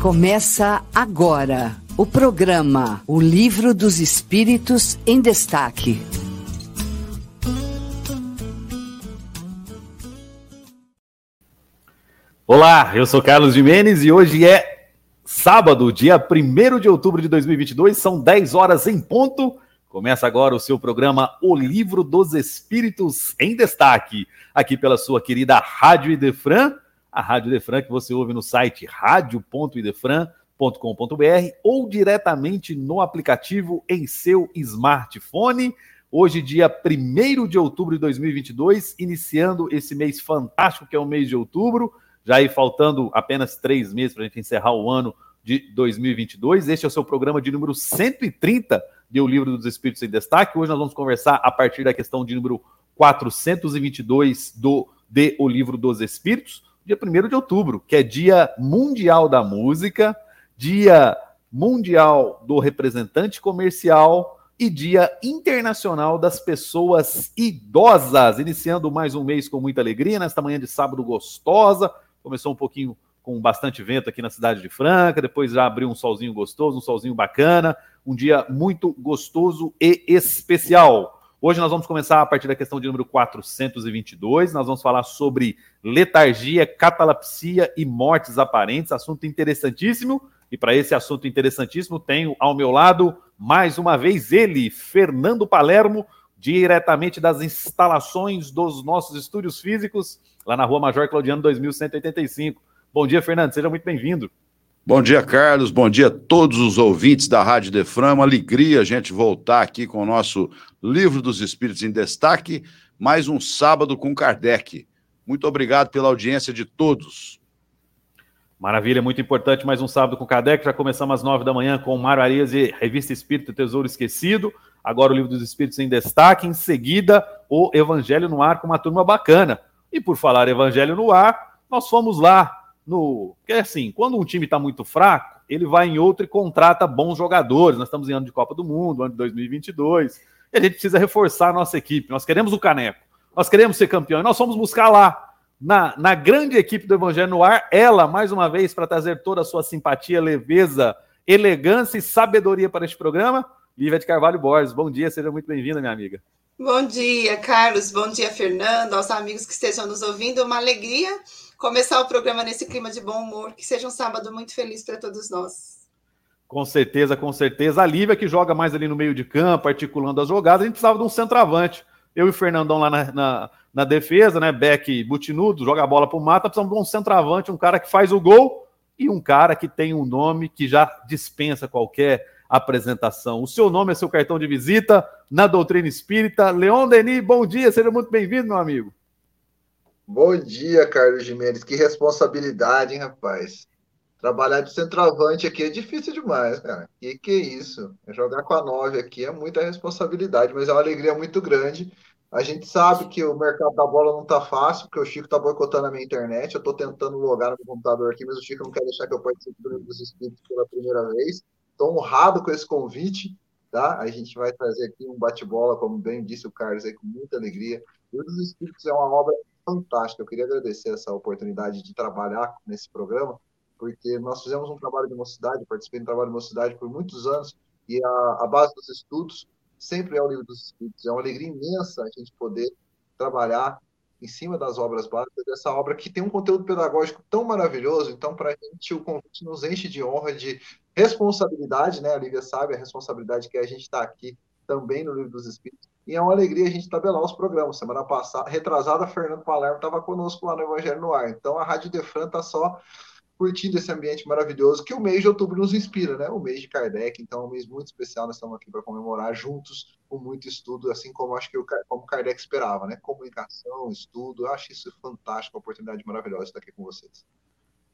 Começa agora o programa O Livro dos Espíritos em Destaque. Olá, eu sou Carlos Jimenez e hoje é sábado, dia 1 de outubro de 2022, são 10 horas em ponto. Começa agora o seu programa O Livro dos Espíritos em Destaque, aqui pela sua querida Rádio Idefran a Rádio Idefran que você ouve no site radio.idefran.com.br ou diretamente no aplicativo em seu smartphone. Hoje, dia 1 de outubro de 2022, iniciando esse mês fantástico que é o mês de outubro, já aí faltando apenas três meses para a gente encerrar o ano de 2022. Este é o seu programa de número 130 de O Livro dos Espíritos em Destaque. Hoje nós vamos conversar a partir da questão de número 422 do de O Livro dos Espíritos dia 1 de outubro, que é Dia Mundial da Música, Dia Mundial do Representante Comercial e Dia Internacional das Pessoas Idosas. Iniciando mais um mês com muita alegria, nesta manhã de sábado gostosa. Começou um pouquinho com bastante vento aqui na cidade de Franca, depois já abriu um solzinho gostoso, um solzinho bacana, um dia muito gostoso e especial. Hoje nós vamos começar a partir da questão de número 422. Nós vamos falar sobre letargia, catalepsia e mortes aparentes. Assunto interessantíssimo. E para esse assunto interessantíssimo, tenho ao meu lado, mais uma vez, ele, Fernando Palermo, diretamente das instalações dos nossos estúdios físicos, lá na Rua Major Claudiano 2185. Bom dia, Fernando. Seja muito bem-vindo. Bom dia, Carlos. Bom dia a todos os ouvintes da Rádio Defran. Alegria a gente voltar aqui com o nosso Livro dos Espíritos em Destaque. Mais um sábado com Kardec. Muito obrigado pela audiência de todos. Maravilha, muito importante. Mais um sábado com Kardec. Já começamos às nove da manhã com Mário Arias e Revista Espírito Tesouro Esquecido. Agora o Livro dos Espíritos em Destaque. Em seguida, o Evangelho no Ar com uma turma bacana. E por falar Evangelho no Ar, nós fomos lá no. Porque assim, quando um time está muito fraco, ele vai em outro e contrata bons jogadores. Nós estamos em ano de Copa do Mundo, ano de 2022, e a gente precisa reforçar a nossa equipe. Nós queremos o caneco, nós queremos ser campeão, e nós fomos buscar lá, na, na grande equipe do Evangelho no Ar, ela, mais uma vez, para trazer toda a sua simpatia, leveza, elegância e sabedoria para este programa, Lívia de Carvalho Borges. Bom dia, seja muito bem-vinda, minha amiga. Bom dia, Carlos. Bom dia, Fernando, aos amigos que estejam nos ouvindo. Uma alegria começar o programa nesse clima de bom humor. Que seja um sábado muito feliz para todos nós. Com certeza, com certeza. A Lívia, que joga mais ali no meio de campo, articulando as jogadas, a gente precisava de um centroavante. Eu e o Fernandão lá na, na, na defesa, né? Beck butinudo, joga a bola para o mata. Precisamos de um centroavante, um cara que faz o gol e um cara que tem um nome que já dispensa qualquer apresentação. O seu nome é seu cartão de visita na doutrina espírita. Leon Denis, bom dia, seja muito bem-vindo, meu amigo. Bom dia, Carlos Jimenez. Que responsabilidade, hein, rapaz? Trabalhar de centroavante aqui é difícil demais, cara. Que que é isso? Jogar com a 9 aqui é muita responsabilidade, mas é uma alegria muito grande. A gente sabe que o mercado da bola não tá fácil, porque o Chico tá boicotando a minha internet. Eu tô tentando logar no meu computador aqui, mas o Chico não quer deixar que eu participe do Livro dos Espíritos pela primeira vez. Estou honrado com esse convite, tá? A gente vai trazer aqui um bate-bola, como bem disse o Carlos aí, com muita alegria. Livro dos Espíritos é uma obra fantástica. Eu queria agradecer essa oportunidade de trabalhar nesse programa, porque nós fizemos um trabalho de mocidade, participei do trabalho de mocidade por muitos anos, e a, a base dos estudos sempre é o livro dos espíritos. É uma alegria imensa a gente poder trabalhar em cima das obras básicas dessa obra que tem um conteúdo pedagógico tão maravilhoso. Então, para a gente, o convite nos enche de honra, de responsabilidade, né? A Lívia sabe a responsabilidade que a gente está aqui também no Livro dos Espíritos, e é uma alegria a gente tabelar os programas. Semana passada, retrasada, Fernando Palermo estava conosco lá no Evangelho no Ar. Então a Rádio Defran está só curtindo esse ambiente maravilhoso que o mês de outubro nos inspira, né? O mês de Kardec, então é um mês muito especial. Nós estamos aqui para comemorar juntos com muito estudo, assim como acho que o como Kardec esperava, né? Comunicação, estudo, eu acho isso fantástico, uma oportunidade maravilhosa estar aqui com vocês.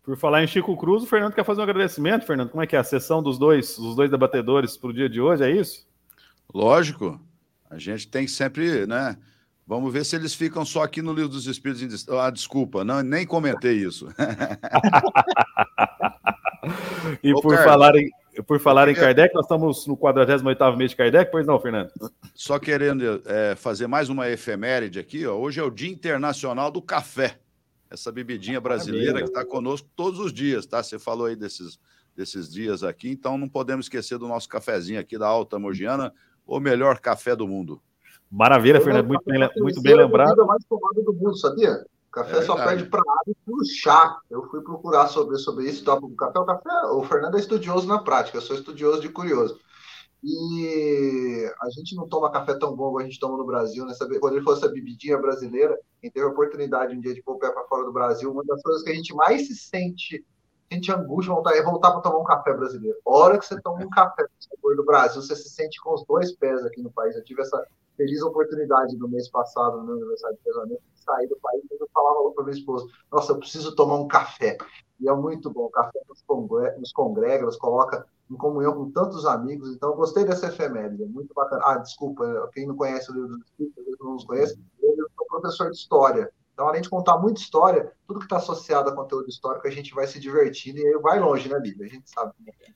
Por falar em Chico Cruz, o Fernando quer fazer um agradecimento, Fernando. Como é que é a sessão dos dois, dos dois debatedores para o dia de hoje? É isso? Lógico. A gente tem sempre, né? Vamos ver se eles ficam só aqui no Livro dos Espíritos. Ah, desculpa, não, nem comentei isso. e Ô, por, falar em, por falar em Kardec, nós estamos no 48 mês de Kardec, pois não, Fernando? Só querendo é, fazer mais uma efeméride aqui, ó. hoje é o Dia Internacional do Café. essa bebidinha brasileira que está conosco todos os dias, tá? Você falou aí desses, desses dias aqui, então não podemos esquecer do nosso cafezinho aqui da Alta Mogiana, o melhor café do mundo. Maravilha, Fernando, muito bem, muito bem lembrado. A mais tomada do mundo, sabia? Café é só perde para água e para o chá. Eu fui procurar sobre, sobre isso. Tá? O café, o café, o Fernando é estudioso na prática, eu sou estudioso de curioso. E a gente não toma café tão bom como a gente toma no Brasil, né? Quando ele falou essa bebidinha brasileira, quem teve a oportunidade um dia de pôr o pé para fora do Brasil, uma das coisas que a gente mais se sente, sente angústia voltar, é voltar para tomar um café brasileiro. A hora que você toma um café do Brasil, você se sente com os dois pés aqui no país. Eu tive essa feliz oportunidade no mês passado, no meu aniversário de casamento, de sair do país, e eu falava para minha esposa, nossa, eu preciso tomar um café. E é muito bom, o café nos congrega, nos, congrega, nos coloca em comunhão com tantos amigos, então eu gostei dessa efeméride, é muito bacana. Ah, desculpa, quem não conhece o livro dos Espíritos, não nos conhece, eu sou professor de História, então, além de contar muita história, tudo que está associado a conteúdo histórico, a gente vai se divertindo e aí vai longe, né, Lívia? A gente sabe como é.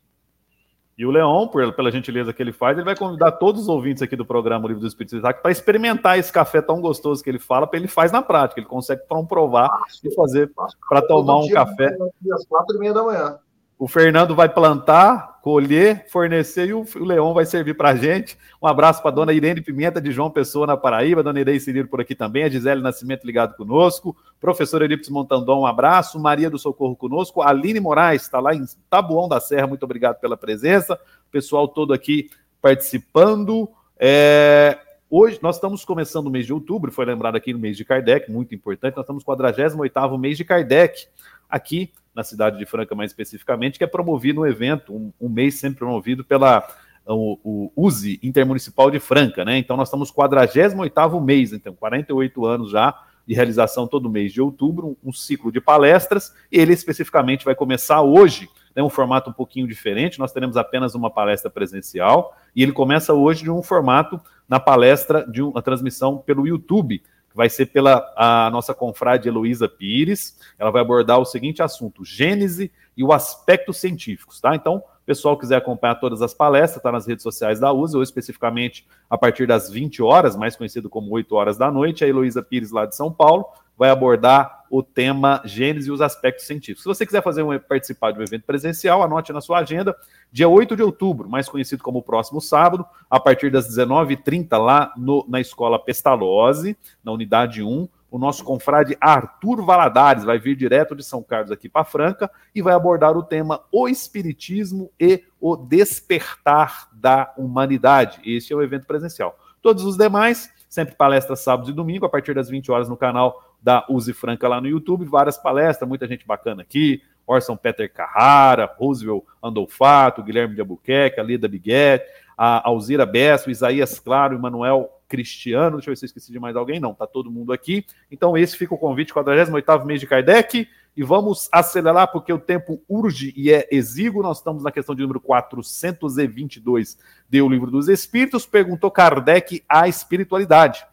E o Leon, por, pela gentileza que ele faz, ele vai convidar todos os ouvintes aqui do programa o Livro do Espírito Isaac para experimentar esse café tão gostoso que ele fala, para ele faz na prática, ele consegue comprovar e fazer para tomar um café. Às quatro e meia da manhã. O Fernando vai plantar, colher, fornecer e o, Leão vai servir para a gente. Um abraço para a dona Irene Pimenta de João Pessoa, na Paraíba, dona Irene Cirilo por aqui também, a Gisele Nascimento ligado conosco, professor Elipes Montandon, um abraço, Maria do Socorro conosco, Aline Moraes está lá em Tabuão da Serra, muito obrigado pela presença, o pessoal todo aqui participando. É, Hoje, nós estamos começando o mês de outubro, foi lembrado aqui no mês de Kardec, muito importante, nós estamos com o 48º mês de Kardec, aqui na cidade de Franca mais especificamente, que é promovido um evento, um, um mês sempre promovido pela o, o USE Intermunicipal de Franca, né? Então nós estamos 48º mês, então 48 anos já de realização todo mês de outubro, um, um ciclo de palestras, e ele especificamente vai começar hoje, né, um formato um pouquinho diferente, nós teremos apenas uma palestra presencial, e ele começa hoje de um formato na palestra de uma transmissão pelo YouTube, vai ser pela a nossa confrade Heloísa Pires. Ela vai abordar o seguinte assunto: Gênese e o aspecto científicos, tá? Então, pessoal quiser acompanhar todas as palestras, está nas redes sociais da USA, ou especificamente a partir das 20 horas, mais conhecido como 8 horas da noite, a Heloísa Pires, lá de São Paulo, vai abordar o tema Gênesis e os aspectos científicos. Se você quiser fazer um, participar de um evento presencial, anote na sua agenda, dia 8 de outubro, mais conhecido como próximo sábado, a partir das 19h30, lá no, na Escola Pestalozzi, na Unidade 1, o nosso confrade Arthur Valadares vai vir direto de São Carlos aqui para Franca e vai abordar o tema O Espiritismo e o Despertar da Humanidade. Este é o evento presencial. Todos os demais, sempre palestras sábados e domingo, a partir das 20 horas no canal da Use Franca lá no YouTube, várias palestras, muita gente bacana aqui, Orson Peter Carrara, Roosevelt Andolfato, Guilherme de Albuquerque, a Lida Biguet, a Alzira Besso, Isaías Claro, Emanuel Cristiano, deixa eu ver se eu esqueci de mais alguém, não, tá todo mundo aqui. Então esse fica o convite, 48º mês de Kardec, e vamos acelerar porque o tempo urge e é exíguo, nós estamos na questão de número 422 do Livro dos Espíritos, perguntou Kardec a espiritualidade.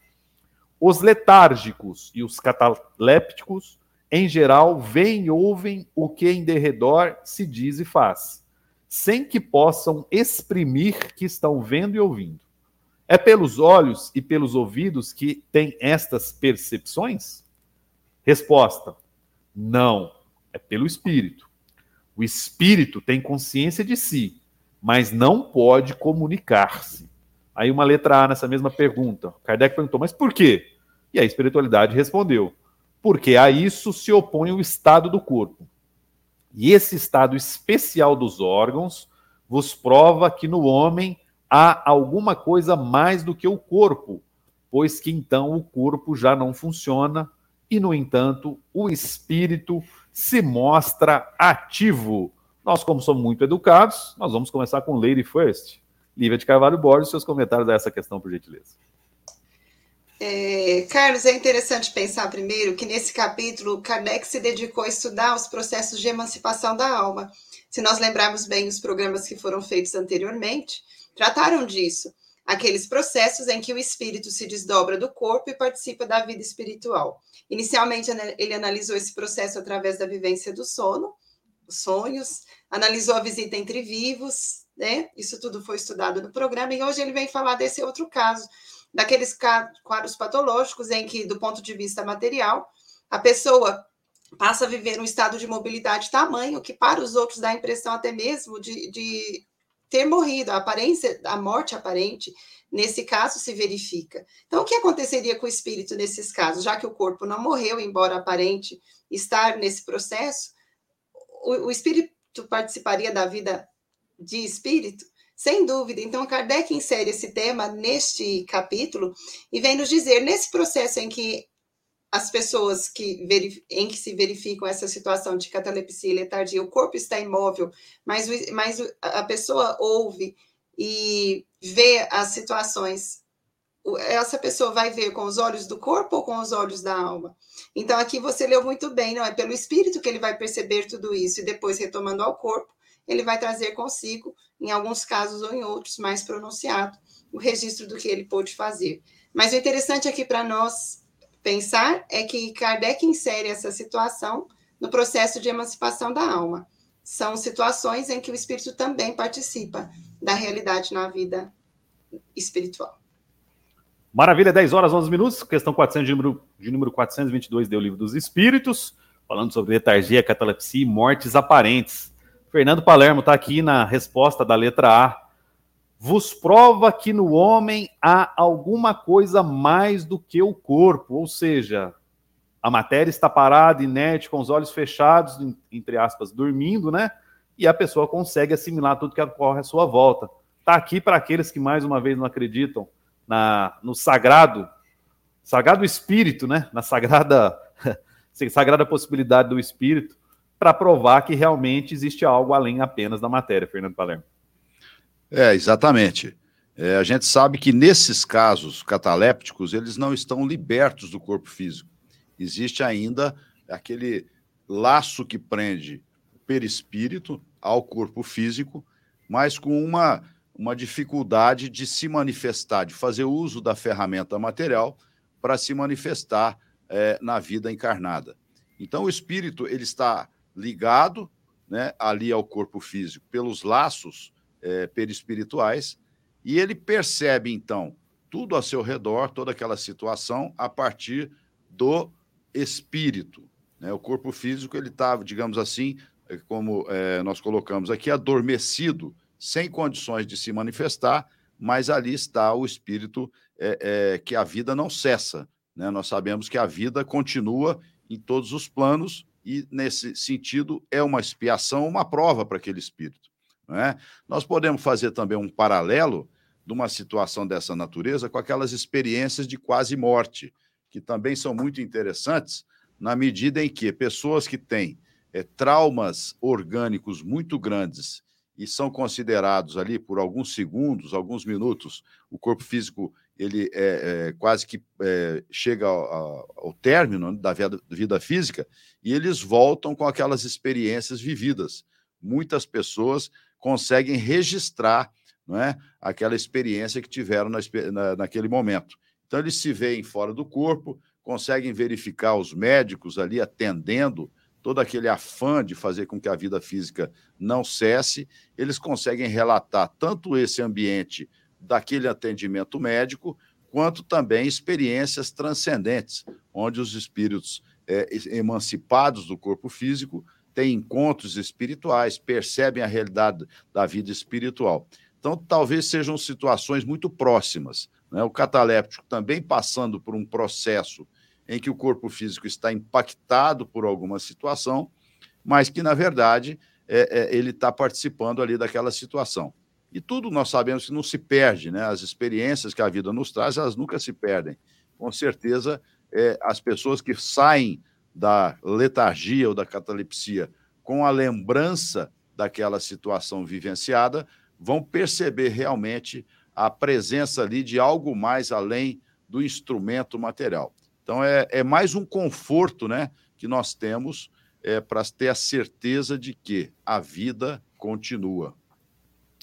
Os letárgicos e os catalépticos, em geral, veem e ouvem o que em derredor se diz e faz, sem que possam exprimir que estão vendo e ouvindo. É pelos olhos e pelos ouvidos que têm estas percepções? Resposta: não, é pelo espírito. O espírito tem consciência de si, mas não pode comunicar-se. Aí uma letra A nessa mesma pergunta. Kardec perguntou, mas por quê? E a espiritualidade respondeu, porque a isso se opõe o estado do corpo. E esse estado especial dos órgãos vos prova que no homem há alguma coisa mais do que o corpo, pois que então o corpo já não funciona e, no entanto, o espírito se mostra ativo. Nós, como somos muito educados, nós vamos começar com Lady First. Lívia de Carvalho Borges, seus comentários a essa questão, por gentileza. É, Carlos, é interessante pensar primeiro que nesse capítulo Kardec se dedicou a estudar os processos de emancipação da alma. Se nós lembrarmos bem os programas que foram feitos anteriormente, trataram disso. Aqueles processos em que o espírito se desdobra do corpo e participa da vida espiritual. Inicialmente, ele analisou esse processo através da vivência do sono, os sonhos, analisou a visita entre vivos, né? Isso tudo foi estudado no programa, e hoje ele vem falar desse outro caso, daqueles quadros patológicos em que, do ponto de vista material, a pessoa passa a viver um estado de mobilidade tamanho que para os outros dá a impressão até mesmo de, de ter morrido, a aparência, a morte aparente, nesse caso se verifica. Então, o que aconteceria com o espírito nesses casos? Já que o corpo não morreu, embora aparente estar nesse processo, o, o espírito participaria da vida de espírito? Sem dúvida. Então, Kardec insere esse tema neste capítulo e vem nos dizer, nesse processo em que as pessoas que em que se verificam essa situação de catalepsia e letargia, o corpo está imóvel, mas, mas a pessoa ouve e vê as situações. Essa pessoa vai ver com os olhos do corpo ou com os olhos da alma? Então, aqui você leu muito bem, não é pelo espírito que ele vai perceber tudo isso, e depois, retomando ao corpo, ele vai trazer consigo, em alguns casos ou em outros, mais pronunciado, o registro do que ele pôde fazer. Mas o interessante aqui para nós pensar é que Kardec insere essa situação no processo de emancipação da alma. São situações em que o espírito também participa da realidade na vida espiritual. Maravilha, 10 horas 11 minutos, questão 400 de número, de número 422 do Livro dos Espíritos, falando sobre letargia, catalepsia e mortes aparentes. Fernando Palermo está aqui na resposta da letra A vos prova que no homem há alguma coisa mais do que o corpo, ou seja, a matéria está parada, inerte, com os olhos fechados, entre aspas, dormindo, né? E a pessoa consegue assimilar tudo que ocorre à sua volta. Está aqui para aqueles que mais uma vez não acreditam na, no sagrado, sagrado espírito, né? Na sagrada, sagrada possibilidade do espírito, para provar que realmente existe algo além apenas da matéria, Fernando Palermo. É, exatamente. É, a gente sabe que nesses casos catalépticos, eles não estão libertos do corpo físico. Existe ainda aquele laço que prende o perispírito ao corpo físico, mas com uma, uma dificuldade de se manifestar, de fazer uso da ferramenta material para se manifestar é, na vida encarnada. Então, o espírito ele está ligado né, ali ao corpo físico pelos laços é, perispirituais, e ele percebe, então, tudo a seu redor, toda aquela situação, a partir do espírito. Né? O corpo físico, ele está, digamos assim, é, como é, nós colocamos aqui, adormecido, sem condições de se manifestar, mas ali está o espírito é, é, que a vida não cessa. Né? Nós sabemos que a vida continua em todos os planos e, nesse sentido, é uma expiação, uma prova para aquele espírito. Né? Nós podemos fazer também um paralelo de uma situação dessa natureza com aquelas experiências de quase morte, que também são muito interessantes, na medida em que pessoas que têm é, traumas orgânicos muito grandes e são considerados ali por alguns segundos, alguns minutos, o corpo físico ele é, é quase que é, chega ao, ao, término da vida, vida física e eles voltam com aquelas experiências vividas. Muitas pessoas conseguem registrar não é, aquela experiência que tiveram na, na, naquele momento. Então, eles se veem fora do corpo, conseguem verificar os médicos ali atendendo todo aquele afã de fazer com que a vida física não cesse, eles conseguem relatar tanto esse ambiente daquele atendimento médico, quanto também experiências transcendentes, onde os espíritos é, emancipados do corpo físico têm encontros espirituais, percebem a realidade da vida espiritual. Então, talvez sejam situações muito próximas. Né? O cataléptico também passando por um processo em que o corpo físico está impactado por alguma situação, mas que, na verdade, é, é, ele está participando ali daquela situação. E tudo nós sabemos que não se perde, né? As experiências que a vida nos traz, elas nunca se perdem. Com certeza, é, as pessoas que saem da letargia ou da catalepsia com a lembrança daquela situação vivenciada, vão perceber realmente a presença ali de algo mais além do instrumento material. Então, é, é mais um conforto né, que nós temos é, para ter a certeza de que a vida continua.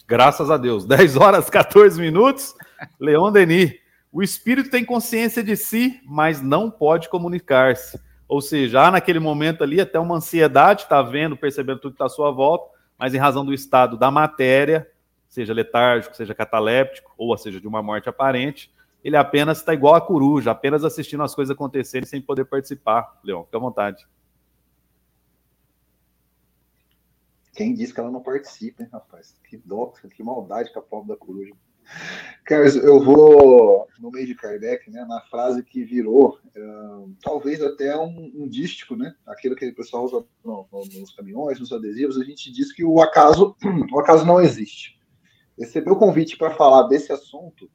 Graças a Deus. 10 horas 14 minutos. Leon Denis. O espírito tem consciência de si, mas não pode comunicar-se. Ou seja, há naquele momento ali até uma ansiedade, está vendo, percebendo tudo que está à sua volta, mas em razão do estado da matéria, seja letárgico, seja cataléptico, ou seja, de uma morte aparente, ele apenas está igual a coruja, apenas assistindo as coisas acontecerem sem poder participar. Leão, fica à vontade. Quem disse que ela não participa, hein, rapaz? Que dó, que maldade com a pobre da coruja. Carlos, eu vou no meio de Kardec, né, na frase que virou, uh, talvez até um, um, dístico, né, aquilo que o pessoal usa no, no, nos caminhões, nos adesivos, a gente diz que o acaso, o acaso não existe. Receber o convite para falar desse assunto,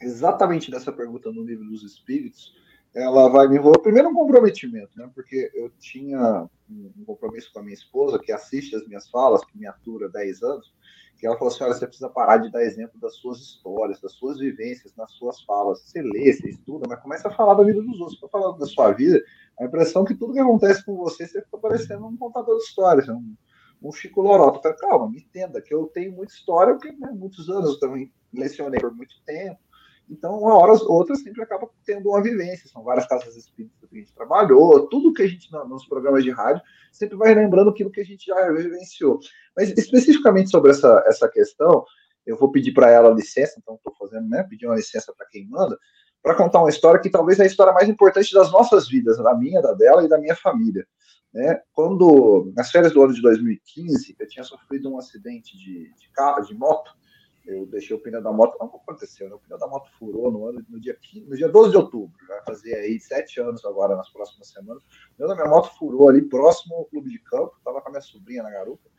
exatamente dessa pergunta no livro dos Espíritos, ela vai me envolver primeiro um comprometimento, né, porque eu tinha um compromisso com a minha esposa, que assiste as minhas falas, que me atura há 10 anos, que ela falou assim: olha, você precisa parar de dar exemplo das suas histórias, das suas vivências, nas suas falas. Você lê, você estuda, mas começa a falar da vida dos outros. Para falar da sua vida, a impressão é que tudo que acontece com você, você fica parecendo um contador de histórias, um, um Chico Lorota. Falo, Calma, me entenda, que eu tenho muita história, porque né, muitos anos eu também lecionei por muito tempo. Então, uma hora ou outra sempre acaba tendo uma vivência. São várias casas espíritas que a gente trabalhou, tudo que a gente, nos programas de rádio, sempre vai lembrando aquilo que a gente já vivenciou. Mas, especificamente sobre essa, essa questão, eu vou pedir para ela licença, então estou fazendo, né, pedir uma licença para quem manda, para contar uma história que talvez é a história mais importante das nossas vidas, da minha, da dela e da minha família. Né? Quando, nas férias do ano de 2015, eu tinha sofrido um acidente de, de carro, de moto, eu deixei o pneu da moto, não aconteceu, né? o pneu da moto furou no ano, no dia, 15, no dia 12 de outubro, vai fazer aí sete anos agora, nas próximas semanas, o pneu da minha moto furou ali próximo ao clube de campo, estava com a minha sobrinha na garupa,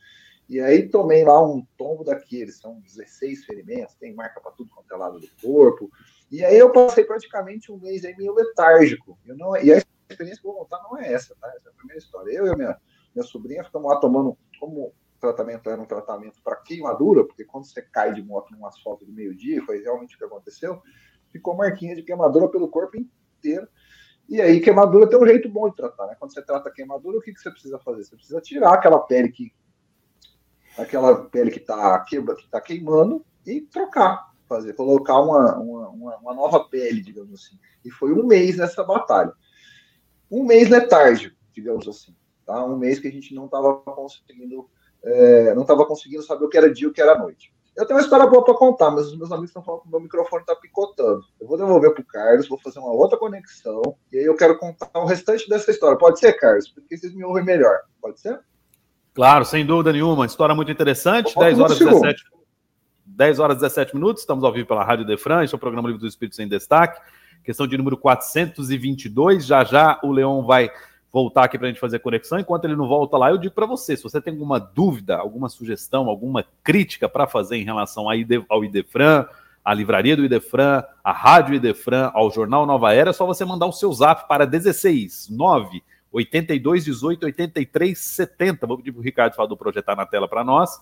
e aí tomei lá um tombo daqueles, são 16 ferimentos, tem marca para tudo quanto é lado do corpo, e aí eu passei praticamente um mês aí meio letárgico, eu não, e a experiência que eu vou contar não é essa, tá? Essa é a primeira história. Eu e a minha, minha sobrinha ficamos lá tomando, como tratamento era um tratamento para queimadura, porque quando você cai de moto num asfalto de meio-dia, foi realmente o que aconteceu, ficou marquinha de queimadura pelo corpo inteiro. E aí, queimadura tem um jeito bom de tratar, né? Quando você trata queimadura, o que, que você precisa fazer? Você precisa tirar aquela pele que. aquela pele que está que tá queimando e trocar, fazer, colocar uma, uma, uma, nova pele, digamos assim. E foi um mês nessa batalha. Um mês letárgico, digamos assim. Tá? Um mês que a gente não estava conseguindo é, não estava conseguindo saber o que era dia e o que era noite. Eu tenho uma história boa para contar, mas os meus amigos estão falando que o meu microfone está picotando. Eu vou devolver para o Carlos, vou fazer uma outra conexão, e aí eu quero contar o restante dessa história. Pode ser, Carlos? Porque vocês me ouvem melhor. Pode ser? Claro, sem dúvida nenhuma. História muito interessante. 10 horas, 17, 10 horas 17 minutos. Estamos ao vivo pela Rádio Defran. Este é o programa Livro dos Espíritos em Destaque. Questão de número 422. Já já o Leão vai voltar aqui para a gente fazer a conexão. Enquanto ele não volta lá, eu digo para você: se você tem alguma dúvida, alguma sugestão, alguma crítica para fazer em relação ao Idefran, à livraria do Idefran, à rádio Idefran, ao jornal Nova Era, é só você mandar o seu zap para 16 9 82 18 83 70. Vou pedir para o Ricardo do projetar na tela para nós.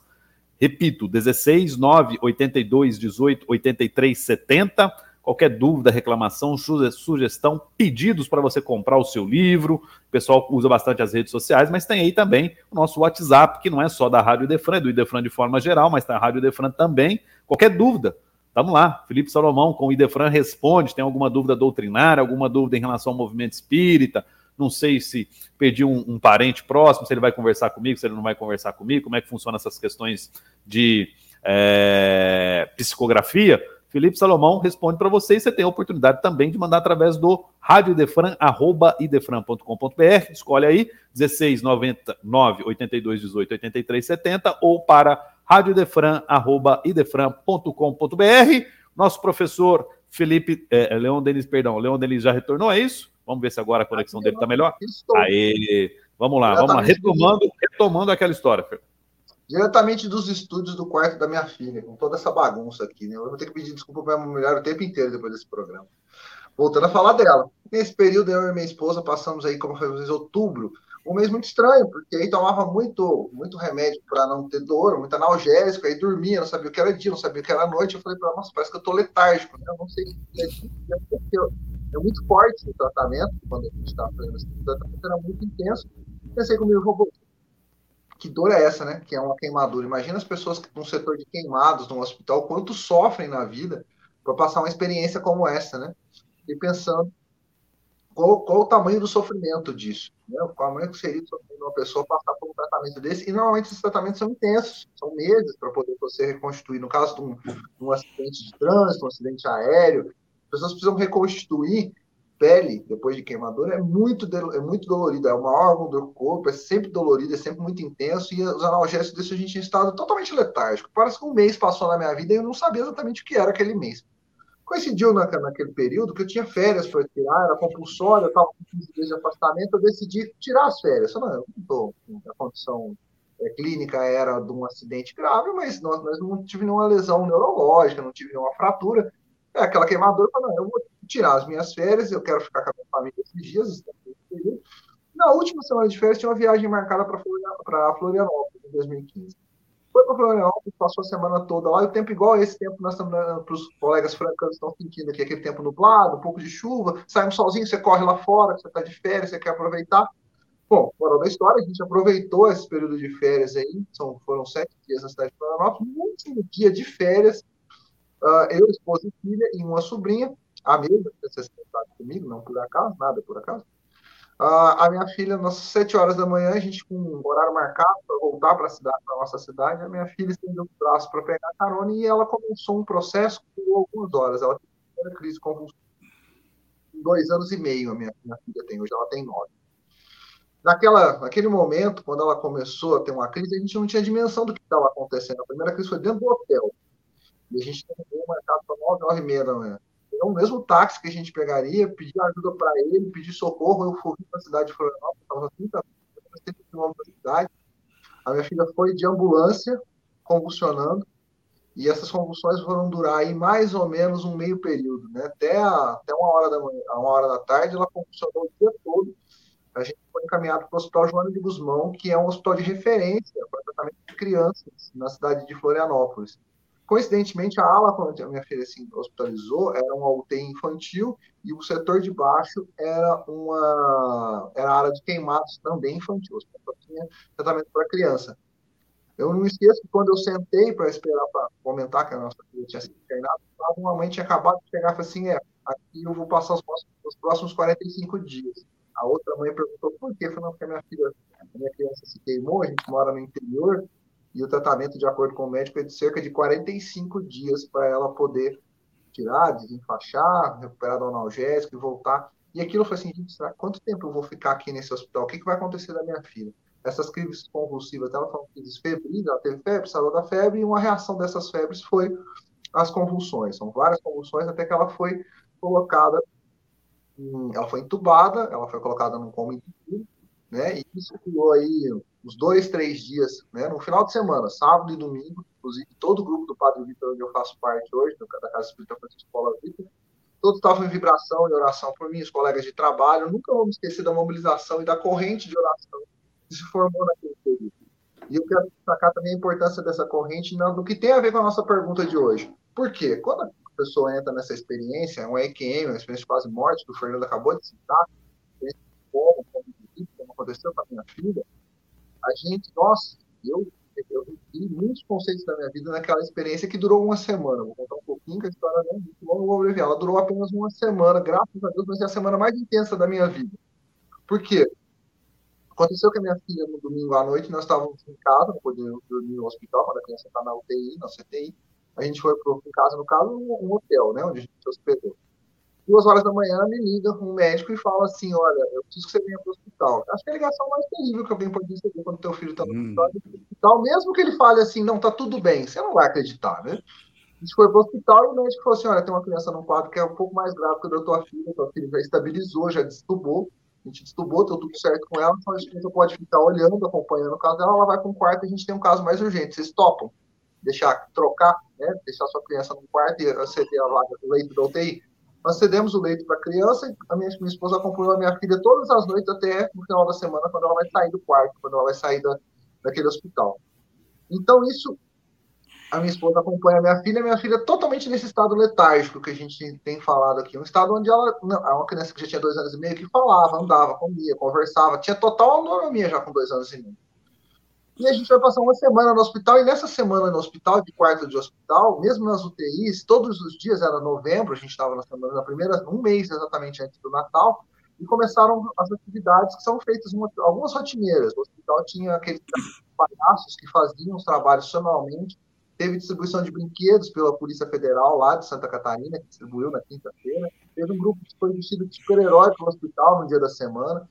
Repito, 16 9 82 18 83 70 qualquer dúvida, reclamação, sugestão, pedidos para você comprar o seu livro. O pessoal usa bastante as redes sociais, mas tem aí também o nosso WhatsApp, que não é só da Rádio Defran, é do Idefran de forma geral, mas tem a Rádio Defran também. Qualquer dúvida, Vamos lá, Felipe Salomão com o Idefran responde. Tem alguma dúvida doutrinária, alguma dúvida em relação ao movimento espírita? Não sei se perdi um, um, parente próximo, se ele vai conversar comigo, se ele não vai conversar comigo, como é que funciona essas questões de é, psicografia. Felipe Salomão responde para você e você tem a oportunidade também de mandar através do radioidefran.com.br. Escolhe aí 16 99 82 18 83 70 ou para radiodefran.idefran.com.br. Nosso professor Felipe, é, é, Leon Denis, perdão, Leon Denis já retornou, é isso? Vamos ver se agora a conexão dele está melhor. Aê, vamos lá, vamos lá, retomando, retomando aquela história, Felipe diretamente dos estúdios do quarto da minha filha, com toda essa bagunça aqui, né? Eu vou ter que pedir desculpa para minha mulher o tempo inteiro depois desse programa. Voltando a falar dela. Nesse período, eu e minha esposa passamos aí, como foi outubro, um mês muito estranho, porque aí tomava muito, muito remédio para não ter dor, muito analgésico, aí dormia, não sabia o que era dia, não sabia o que era noite. Eu falei para ela, nossa, parece que eu tô letárgico, né? Eu não sei o que é dia, é muito forte o tratamento, quando a gente estava fazendo esse tratamento, era muito intenso. Pensei comigo, vou que dor é essa, né? Que é uma queimadura. Imagina as pessoas que no setor de queimados no hospital, quanto sofrem na vida para passar uma experiência como essa, né? E pensando qual, qual o tamanho do sofrimento disso, né? O tamanho que seria de uma pessoa passar por um tratamento desse. E normalmente esses tratamentos são intensos, são meses para poder você reconstituir. No caso de um, um acidente de trânsito, um acidente aéreo, as pessoas precisam reconstituir pele, depois de queimadura, é muito, é muito dolorida. É maior órgão do corpo, é sempre dolorido, é sempre muito intenso. E os analgésicos deixam a gente em estado totalmente letárgico. Parece que um mês passou na minha vida e eu não sabia exatamente o que era aquele mês. Coincidiu na, naquele período que eu tinha férias para tirar, era compulsório, eu estava com 15 dias de afastamento, eu decidi tirar as férias. Eu, não, estou. A condição é, clínica era de um acidente grave, mas nós, nós não tive nenhuma lesão neurológica, não tive nenhuma fratura. É aquela queimadura, eu não, eu vou tirar as minhas férias, eu quero ficar com a minha família esses dias. Na última semana de férias, tinha uma viagem marcada para Florianópolis, em 2015. Foi para Florianópolis, passou a semana toda lá, e o tempo igual esse tempo para os colegas francanos estão sentindo aqui, aquele tempo nublado, um pouco de chuva, sai um solzinho, você corre lá fora, você está de férias, você quer aproveitar. Bom, moral da história, a gente aproveitou esse período de férias aí, são, foram sete dias na cidade de Florianópolis, no último dia de férias, uh, eu, esposa e filha, e uma sobrinha, a mesma, que você está comigo, não por acaso, nada por acaso, Uh, a minha filha, nas sete horas da manhã, a gente com um horário marcado para voltar para a cidade, para nossa cidade, a minha filha estendeu o braço para pegar a carona e ela começou um processo por algumas horas. Ela teve a primeira crise convulsiva. Dois anos e meio a minha, minha filha tem, hoje ela tem nove. Naquela, naquele momento, quando ela começou a ter uma crise, a gente não tinha dimensão do que estava acontecendo. A primeira crise foi dentro do hotel. E a gente tem um marcado para nove, nove e meia da manhã pegar o mesmo táxi que a gente pegaria, pedir ajuda para ele, pedir socorro. Eu fui para a cidade de Florianópolis, estava a 30 quilômetros da cidade. A minha filha foi de ambulância, convulsionando, e essas convulsões foram durar aí mais ou menos um meio período, né? Até, a, até uma, hora da manhã, uma hora da tarde, ela convulsionou o dia todo. A gente foi encaminhado para o Hospital Joana de Guzmão, que é um hospital de referência para tratamento de crianças na cidade de Florianópolis. Coincidentemente, a ala onde a minha filha se hospitalizou era uma UTI infantil e o setor de baixo era uma era a área de queimados também infantil. Só tinha tratamento para criança. Eu não esqueço que quando eu sentei para esperar para comentar que a nossa filha tinha sido internada, uma mãe tinha acabado de chegar e falou assim: é, aqui eu vou passar os próximos, os próximos 45 dias. A outra mãe perguntou por quê? Falei, não, porque a minha filha, a minha criança se queimou, a gente mora no interior, e o tratamento, de acordo com o médico, é de cerca de 45 dias para ela poder tirar, desenfaixar, recuperar do analgésico e voltar. E aquilo foi assim, gente, quanto tempo eu vou ficar aqui nesse hospital? O que, que vai acontecer da minha filha? Essas crises convulsivas, ela foram crises febris, ela teve febre, saiu da febre, e uma reação dessas febres foi as convulsões. São várias convulsões até que ela foi colocada, em, ela foi entubada, ela foi colocada num coma né? E isso criou aí uns dois, três dias, né? No final de semana, sábado e domingo, inclusive todo o grupo do Padre Vitor, onde eu faço parte hoje, da Casa Espírita Francisco Paula Vitor, todos estavam em vibração e oração por mim, os colegas de trabalho. Nunca me esquecer da mobilização e da corrente de oração que se formou naquele período. E eu quero destacar também a importância dessa corrente no que tem a ver com a nossa pergunta de hoje. Por quê? Quando a pessoa entra nessa experiência, é um EQM, uma experiência quase morte, que o Fernando acabou de citar, aconteceu com a minha filha, a gente, nossa, eu, eu muitos conceitos da minha vida naquela experiência que durou uma semana. Vou contar um pouquinho, que a história não é muito longa, vou abreviar. Ela durou apenas uma semana, graças a Deus, mas é a semana mais intensa da minha vida. Por quê? Aconteceu que a minha filha, no domingo à noite, nós estávamos em casa, não podíamos dormir no hospital, quando a criança está na UTI, na CTI. A gente foi para casa, no caso, um, um hotel, né, onde a gente se hospedou duas horas da manhã, me liga um médico e fala assim: Olha, eu preciso que você venha para o hospital. Acho que é a ligação mais terrível que alguém pode receber quando teu filho está no hum. hospital, mesmo que ele fale assim: Não, tá tudo bem, você não vai acreditar, né? A gente foi para o hospital e o médico falou assim: Olha, tem uma criança no quadro que é um pouco mais grave que o da tua filha, tua filha já estabilizou, já destubou. A gente destubou, deu tudo certo com ela, então a gente pode ficar olhando, acompanhando o caso dela, ela vai para um quarto e a gente tem um caso mais urgente. Vocês topam? Deixar, trocar, né? Deixar sua criança no quarto e aceder a vaga do leito da UTI? Nós cedemos o leito para a criança e a minha, minha esposa acompanhou a minha filha todas as noites até no final da semana, quando ela vai sair do quarto, quando ela vai sair da, daquele hospital. Então, isso, a minha esposa acompanha a minha filha, a minha filha totalmente nesse estado letárgico que a gente tem falado aqui. Um estado onde ela, não, é uma criança que já tinha dois anos e meio, que falava, andava, comia, conversava, tinha total autonomia já com dois anos e meio. E a gente vai passar uma semana no hospital, e nessa semana no hospital, de quarto de hospital, mesmo nas UTIs, todos os dias, era novembro, a gente estava na semana, na primeira, um mês exatamente antes do Natal, e começaram as atividades que são feitas, uma, algumas rotineiras. O hospital tinha aqueles palhaços que faziam os trabalhos semanalmente, teve distribuição de brinquedos pela Polícia Federal lá de Santa Catarina, que distribuiu na quinta-feira, teve um grupo que foi vestido de super-herói para o hospital no dia da semana.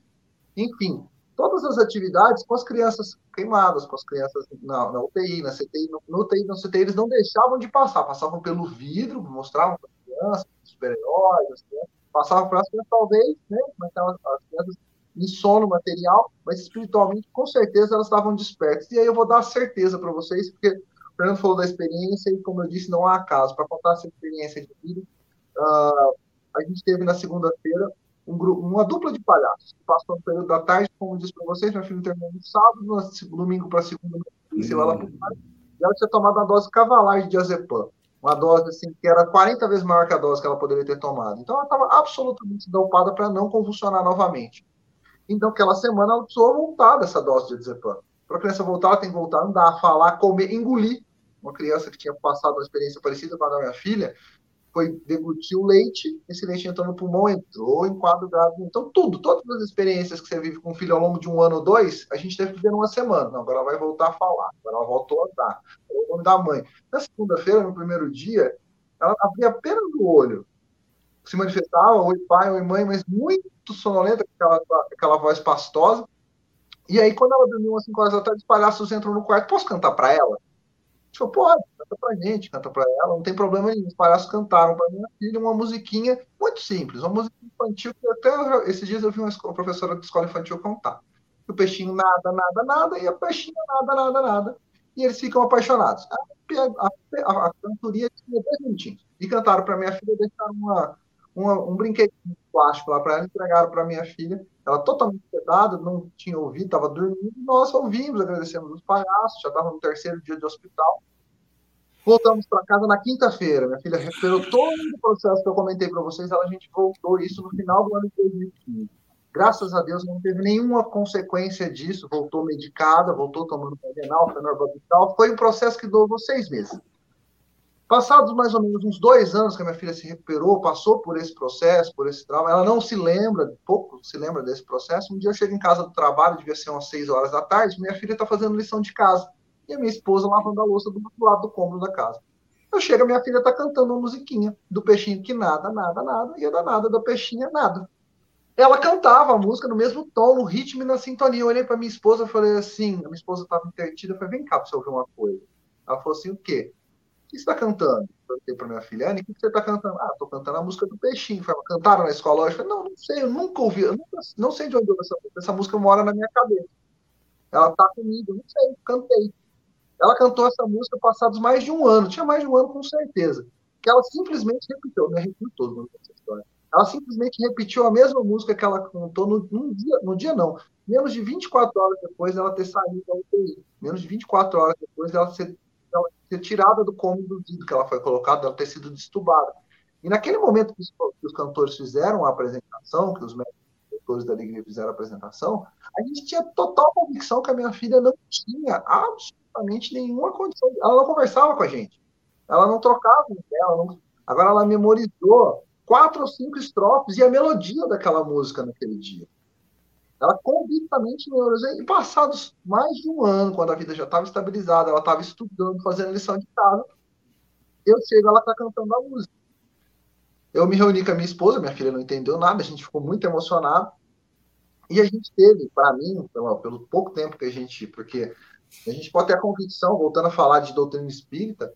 Enfim, todas as atividades com as crianças queimadas, com as crianças na, na UTI, na CTI, no, no UTI, na CTI, eles não deixavam de passar, passavam pelo vidro, mostravam para as crianças, super-heróis, passavam para as crianças, talvez, né, mas as crianças em sono material, mas espiritualmente, com certeza, elas estavam despertas. E aí eu vou dar certeza para vocês, porque o Fernando falou da experiência, e como eu disse, não há acaso. Para contar essa experiência de vida, uh, a gente teve na segunda-feira um grupo, uma dupla de palhaços, passou no período da tarde, como eu disse para vocês, meu filho terminou no sábado, no domingo para segunda, desceu ela para o e ela tinha tomado uma dose cavalar de diazepam, uma dose assim que era 40 vezes maior que a dose que ela poderia ter tomado. Então ela estava absolutamente dopada para não convulsionar novamente. Então, aquela semana, ela precisou voltar dessa dose de diazepam. Para a criança voltar, ela tem que voltar a andar, falar, comer, engolir. Uma criança que tinha passado uma experiência parecida com a da minha filha, foi deglutir o leite, esse leite entrou no pulmão, entrou em quadro grave. Então, tudo, todas as experiências que você vive com o filho ao longo de um ano ou dois, a gente teve que ver numa semana. Não, agora ela vai voltar a falar, agora ela voltou a andar. É o nome da mãe. Na segunda-feira, no primeiro dia, ela abria apenas o olho se manifestava, oi pai, oi mãe, mas muito sonolenta, aquela, aquela voz pastosa. E aí, quando ela dormiu umas 5 horas da tarde, os palhaços entram no quarto, posso cantar para ela? Pode, canta pra gente, canta pra ela, não tem problema nenhum. Os palhaços cantaram pra minha filha uma musiquinha muito simples, uma música infantil que até esses dias eu vi uma professora de escola infantil contar. O peixinho nada, nada, nada, e a peixinha nada, nada, nada. E eles ficam apaixonados. A, a, a, a cantoria tinha dois minutinhos. E cantaram para minha filha, deixaram uma, uma, um brinquedinho de plástico lá para ela, entregaram para minha filha. Ela totalmente sedada, não tinha ouvido, estava dormindo. Nós ouvimos, agradecemos os palhaços, já estava no terceiro dia de hospital. Voltamos para casa na quinta-feira. Minha filha recuperou todo o processo que eu comentei para vocês. Ela, a gente voltou isso no final do ano de 2015. Graças a Deus não teve nenhuma consequência disso. Voltou medicada, voltou tomando Padenal, fenorbabital. Foi um processo que durou seis meses. Passados mais ou menos uns dois anos que a minha filha se recuperou, passou por esse processo, por esse trauma, ela não se lembra, pouco se lembra desse processo. Um dia eu chego em casa do trabalho, devia ser umas seis horas da tarde, minha filha está fazendo lição de casa e a minha esposa lavando a louça do outro lado do cômodo da casa. Eu chego, a minha filha está cantando uma musiquinha do peixinho que nada, nada, nada, e a danada da peixinha nada. Ela cantava a música no mesmo tom, no ritmo e na sintonia. Eu olhei para minha esposa e falei assim: a minha esposa estava interdita, eu falei, vem cá para você ouvir uma coisa. Ela falou assim: o quê? Que você está cantando? Eu perguntei para minha filha, Anne, o que você está cantando? Ah, estou cantando a música do Peixinho. Falei, cantaram na escola? Eu falei, não, não sei, eu nunca ouvi, eu nunca, não sei de onde eu essa música. Essa música mora na minha cabeça. Ela está comigo, não sei, cantei. Ela cantou essa música passados mais de um ano, tinha mais de um ano com certeza. Que ela simplesmente repetiu, me arrepio todo nessa história. Ela simplesmente repetiu a mesma música que ela cantou no, num dia, no dia não, menos de 24 horas depois dela ter saído da UTI. Menos de 24 horas depois dela ser ser tirada do cômodo que ela foi colocada, ela ter sido destubada. E naquele momento que os, que os cantores fizeram a apresentação, que os cantores da alegria fizeram a apresentação, a gente tinha total convicção que a minha filha não tinha absolutamente nenhuma condição. Ela não conversava com a gente. Ela não trocava ela não... Agora ela memorizou quatro ou cinco estrofes e a melodia daquela música naquele dia. Ela convictamente memorizou. E passados mais de um ano, quando a vida já estava estabilizada, ela estava estudando, fazendo lição de casa, eu chego, ela está cantando a música. Eu me reuni com a minha esposa, minha filha não entendeu nada, a gente ficou muito emocionado. E a gente teve, para mim, pelo, pelo pouco tempo que a gente. Porque a gente pode ter a convicção, voltando a falar de doutrina espírita,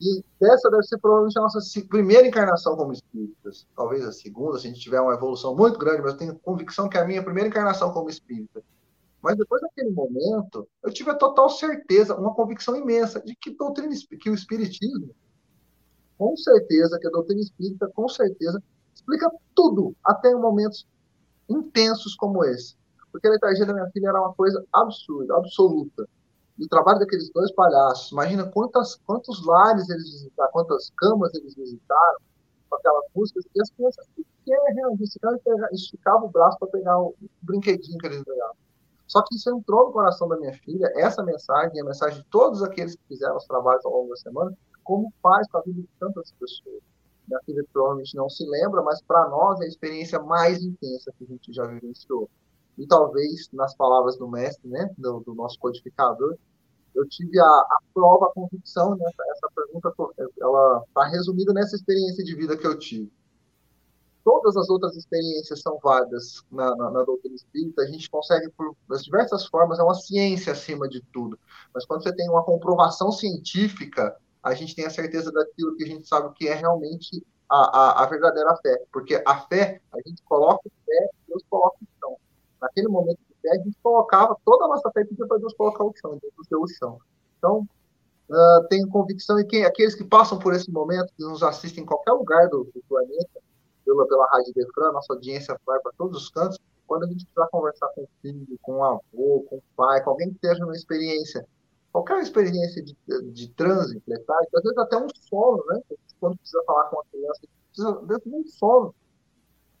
e essa deve ser provavelmente a nossa primeira encarnação como espíritas. Talvez a segunda, se a gente tiver uma evolução muito grande, mas eu tenho convicção que é a minha primeira encarnação como espírita. Mas depois daquele momento, eu tive a total certeza, uma convicção imensa de que, doutrina, que o espiritismo, com certeza, que a doutrina espírita, com certeza, explica tudo, até momentos intensos como esse. Porque a letargia da minha filha era uma coisa absurda, absoluta e o trabalho daqueles dois palhaços. Imagina quantas, quantos lares eles visitaram, quantas camas eles visitaram com aquelas músicas, e as crianças pequenas esticavam o braço para pegar o brinquedinho que eles ganhavam. Só que isso entrou no coração da minha filha, essa mensagem, a mensagem de todos aqueles que fizeram os trabalhos ao longo da semana, como faz com a vida de tantas pessoas. Minha filha provavelmente não se lembra, mas para nós é a experiência mais intensa que a gente já vivenciou e talvez, nas palavras do mestre, né, do, do nosso codificador, eu tive a, a prova, a convicção, né, essa pergunta, ela está resumida nessa experiência de vida que eu tive. todas as outras experiências são válidas na, na, na, doutrina espírita, a gente consegue, por das diversas formas, é uma ciência acima de tudo. Mas quando você tem uma comprovação científica, a gente tem a certeza daquilo que a gente sabe que é realmente a, a, a verdadeira fé. Porque a fé, a gente coloca pé, Deus coloca o chão. Naquele momento de fé, a gente colocava toda a nossa fé e para Deus colocar o chão, Deus deu o chão. Então, uh, tenho convicção, e quem, aqueles que passam por esse momento, que nos assistem em qualquer lugar do, do planeta, pela, pela Rádio Defran, nossa audiência vai para todos os cantos, quando a gente precisar conversar com o filho, com o avô, com o pai, com alguém que esteja numa experiência, qualquer experiência de, de transe, letargia, às vezes até um sono, né? Quando precisa falar com uma criança, precisa dentro de um sono,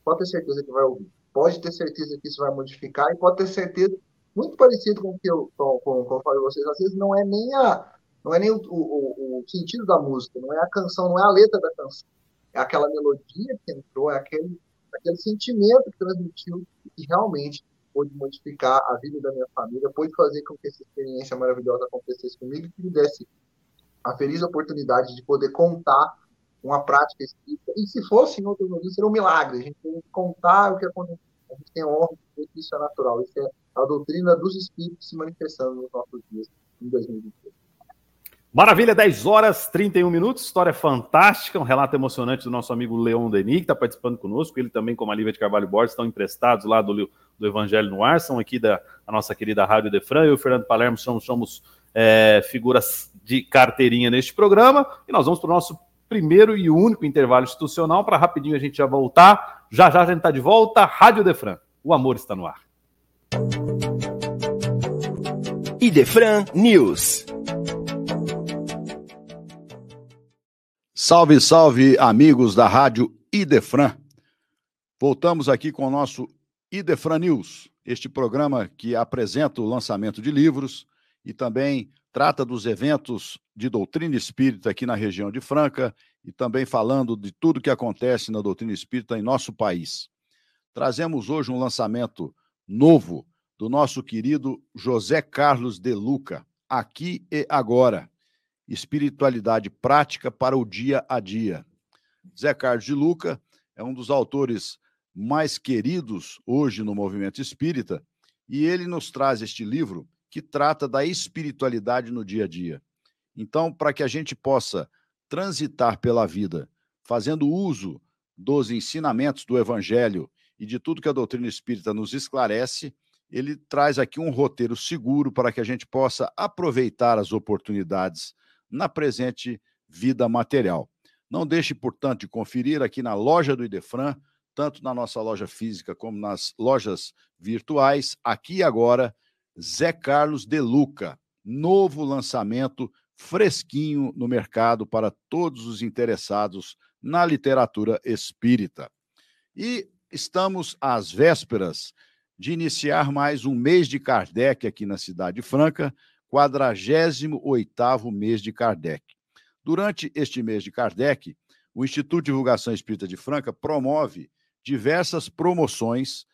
pode ter certeza que vai ouvir. Pode ter certeza que isso vai modificar e pode ter certeza, muito parecido com o que eu, com, com, com eu falei vocês, às vezes não é nem a não é nem o, o, o, sentido da música, não é a canção, não é a letra da canção. É aquela melodia que entrou, é aquele, aquele sentimento que transmitiu e realmente pôde modificar a vida da minha família, pôde fazer com que essa experiência maravilhosa acontecesse comigo e que me desse a feliz oportunidade de poder contar uma prática espírita. E se fosse em outro momento, seria um milagre. A gente tem que contar o que aconteceu. A gente tem ver que isso é natural. Isso é a doutrina dos espíritos se manifestando nos nossos dias em 2023. Maravilha, 10 horas 31 minutos, história fantástica, um relato emocionante do nosso amigo Leon Denis, que está participando conosco. Ele também, como a Lívia de Carvalho Borges, estão emprestados lá do, do Evangelho no Ar, são aqui da, da nossa querida Rádio Defran. Eu e o Fernando Palermo somos, somos é, figuras de carteirinha neste programa. E nós vamos para o nosso primeiro e único intervalo institucional, para rapidinho a gente já voltar. Já já a gente está de volta. Rádio Defran, o amor está no ar. Idefran News. Salve, salve, amigos da Rádio Idefran. Voltamos aqui com o nosso Idefran News, este programa que apresenta o lançamento de livros e também trata dos eventos de doutrina espírita aqui na região de Franca e também falando de tudo que acontece na doutrina espírita em nosso país. Trazemos hoje um lançamento novo do nosso querido José Carlos de Luca, aqui e agora espiritualidade prática para o dia a dia. Zé Carlos de Luca é um dos autores mais queridos hoje no movimento espírita e ele nos traz este livro que trata da espiritualidade no dia a dia. Então, para que a gente possa transitar pela vida fazendo uso dos ensinamentos do evangelho e de tudo que a doutrina espírita nos esclarece, ele traz aqui um roteiro seguro para que a gente possa aproveitar as oportunidades na presente vida material. Não deixe, portanto, de conferir aqui na loja do Idefran, tanto na nossa loja física como nas lojas virtuais, aqui e agora, Zé Carlos de Luca, novo lançamento fresquinho no mercado para todos os interessados na literatura espírita. E estamos às vésperas de iniciar mais um mês de Kardec aqui na Cidade Franca, 48º mês de Kardec. Durante este mês de Kardec, o Instituto de Divulgação Espírita de Franca promove diversas promoções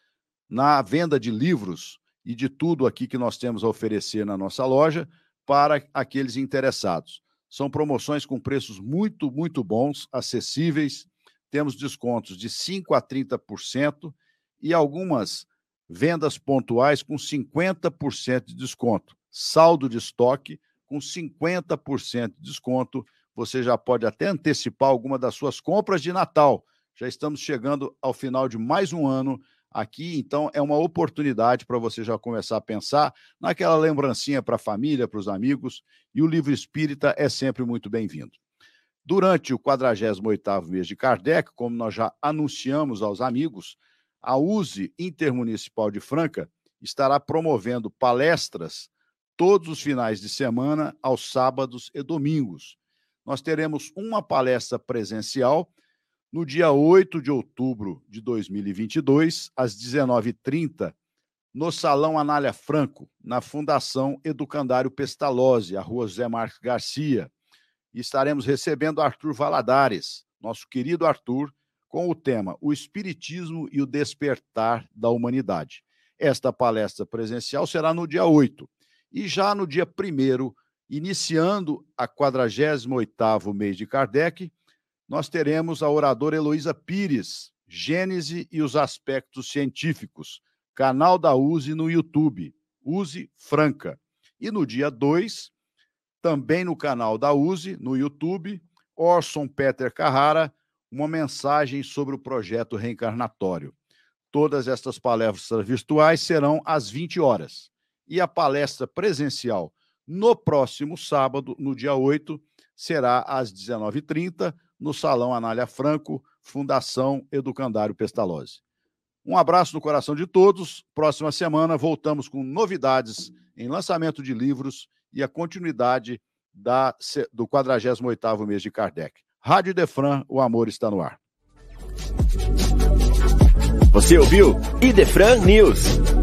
na venda de livros e de tudo aqui que nós temos a oferecer na nossa loja para aqueles interessados. São promoções com preços muito, muito bons, acessíveis. Temos descontos de 5% a 30% e algumas vendas pontuais com 50% de desconto saldo de estoque com 50% de desconto. Você já pode até antecipar alguma das suas compras de Natal. Já estamos chegando ao final de mais um ano aqui, então é uma oportunidade para você já começar a pensar naquela lembrancinha para a família, para os amigos, e o livro espírita é sempre muito bem-vindo. Durante o 48º mês de Kardec, como nós já anunciamos aos amigos, a USE Intermunicipal de Franca estará promovendo palestras todos os finais de semana, aos sábados e domingos. Nós teremos uma palestra presencial no dia 8 de outubro de 2022, às 19h30, no Salão Anália Franco, na Fundação Educandário Pestalozzi, a rua José Marques Garcia. E estaremos recebendo Arthur Valadares, nosso querido Arthur, com o tema O Espiritismo e o Despertar da Humanidade. Esta palestra presencial será no dia 8 e já no dia 1 iniciando a 48º mês de Kardec, nós teremos a oradora Heloísa Pires, Gênese e os aspectos científicos, canal da USE no YouTube, USE Franca. E no dia 2, também no canal da USE, no YouTube, Orson Peter Carrara, uma mensagem sobre o projeto reencarnatório. Todas estas palestras virtuais serão às 20 horas. E a palestra presencial no próximo sábado, no dia 8, será às 19h30, no Salão Anália Franco, Fundação Educandário Pestalozzi. Um abraço no coração de todos. Próxima semana voltamos com novidades em lançamento de livros e a continuidade da, do 48º mês de Kardec. Rádio Defran, o amor está no ar. Você ouviu Idefran News.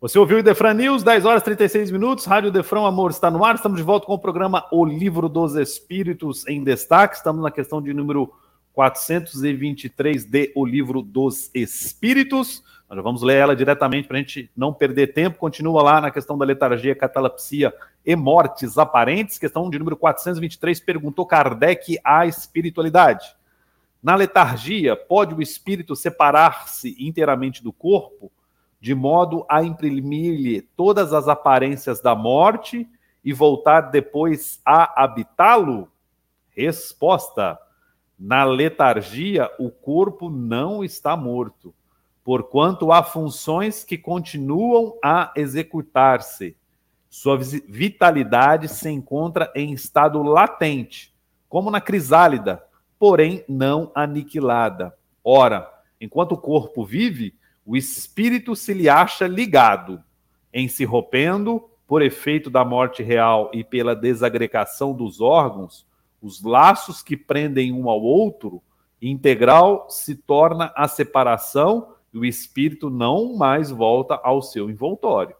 Você ouviu o Idefran News, 10 horas e 36 minutos, Rádio Defran, Amor está no ar. Estamos de volta com o programa O Livro dos Espíritos em Destaque. Estamos na questão de número 423 de O Livro dos Espíritos. Nós já vamos ler ela diretamente para a gente não perder tempo. Continua lá na questão da letargia, catalepsia e mortes aparentes. Questão de número 423, perguntou Kardec à espiritualidade. Na letargia, pode o espírito separar-se inteiramente do corpo? De modo a imprimir-lhe todas as aparências da morte e voltar depois a habitá-lo? Resposta: Na letargia, o corpo não está morto, porquanto há funções que continuam a executar-se. Sua vitalidade se encontra em estado latente, como na crisálida, porém não aniquilada. Ora, enquanto o corpo vive, o espírito se lhe acha ligado, rompendo, por efeito da morte real e pela desagregação dos órgãos, os laços que prendem um ao outro, integral se torna a separação e o espírito não mais volta ao seu envoltório.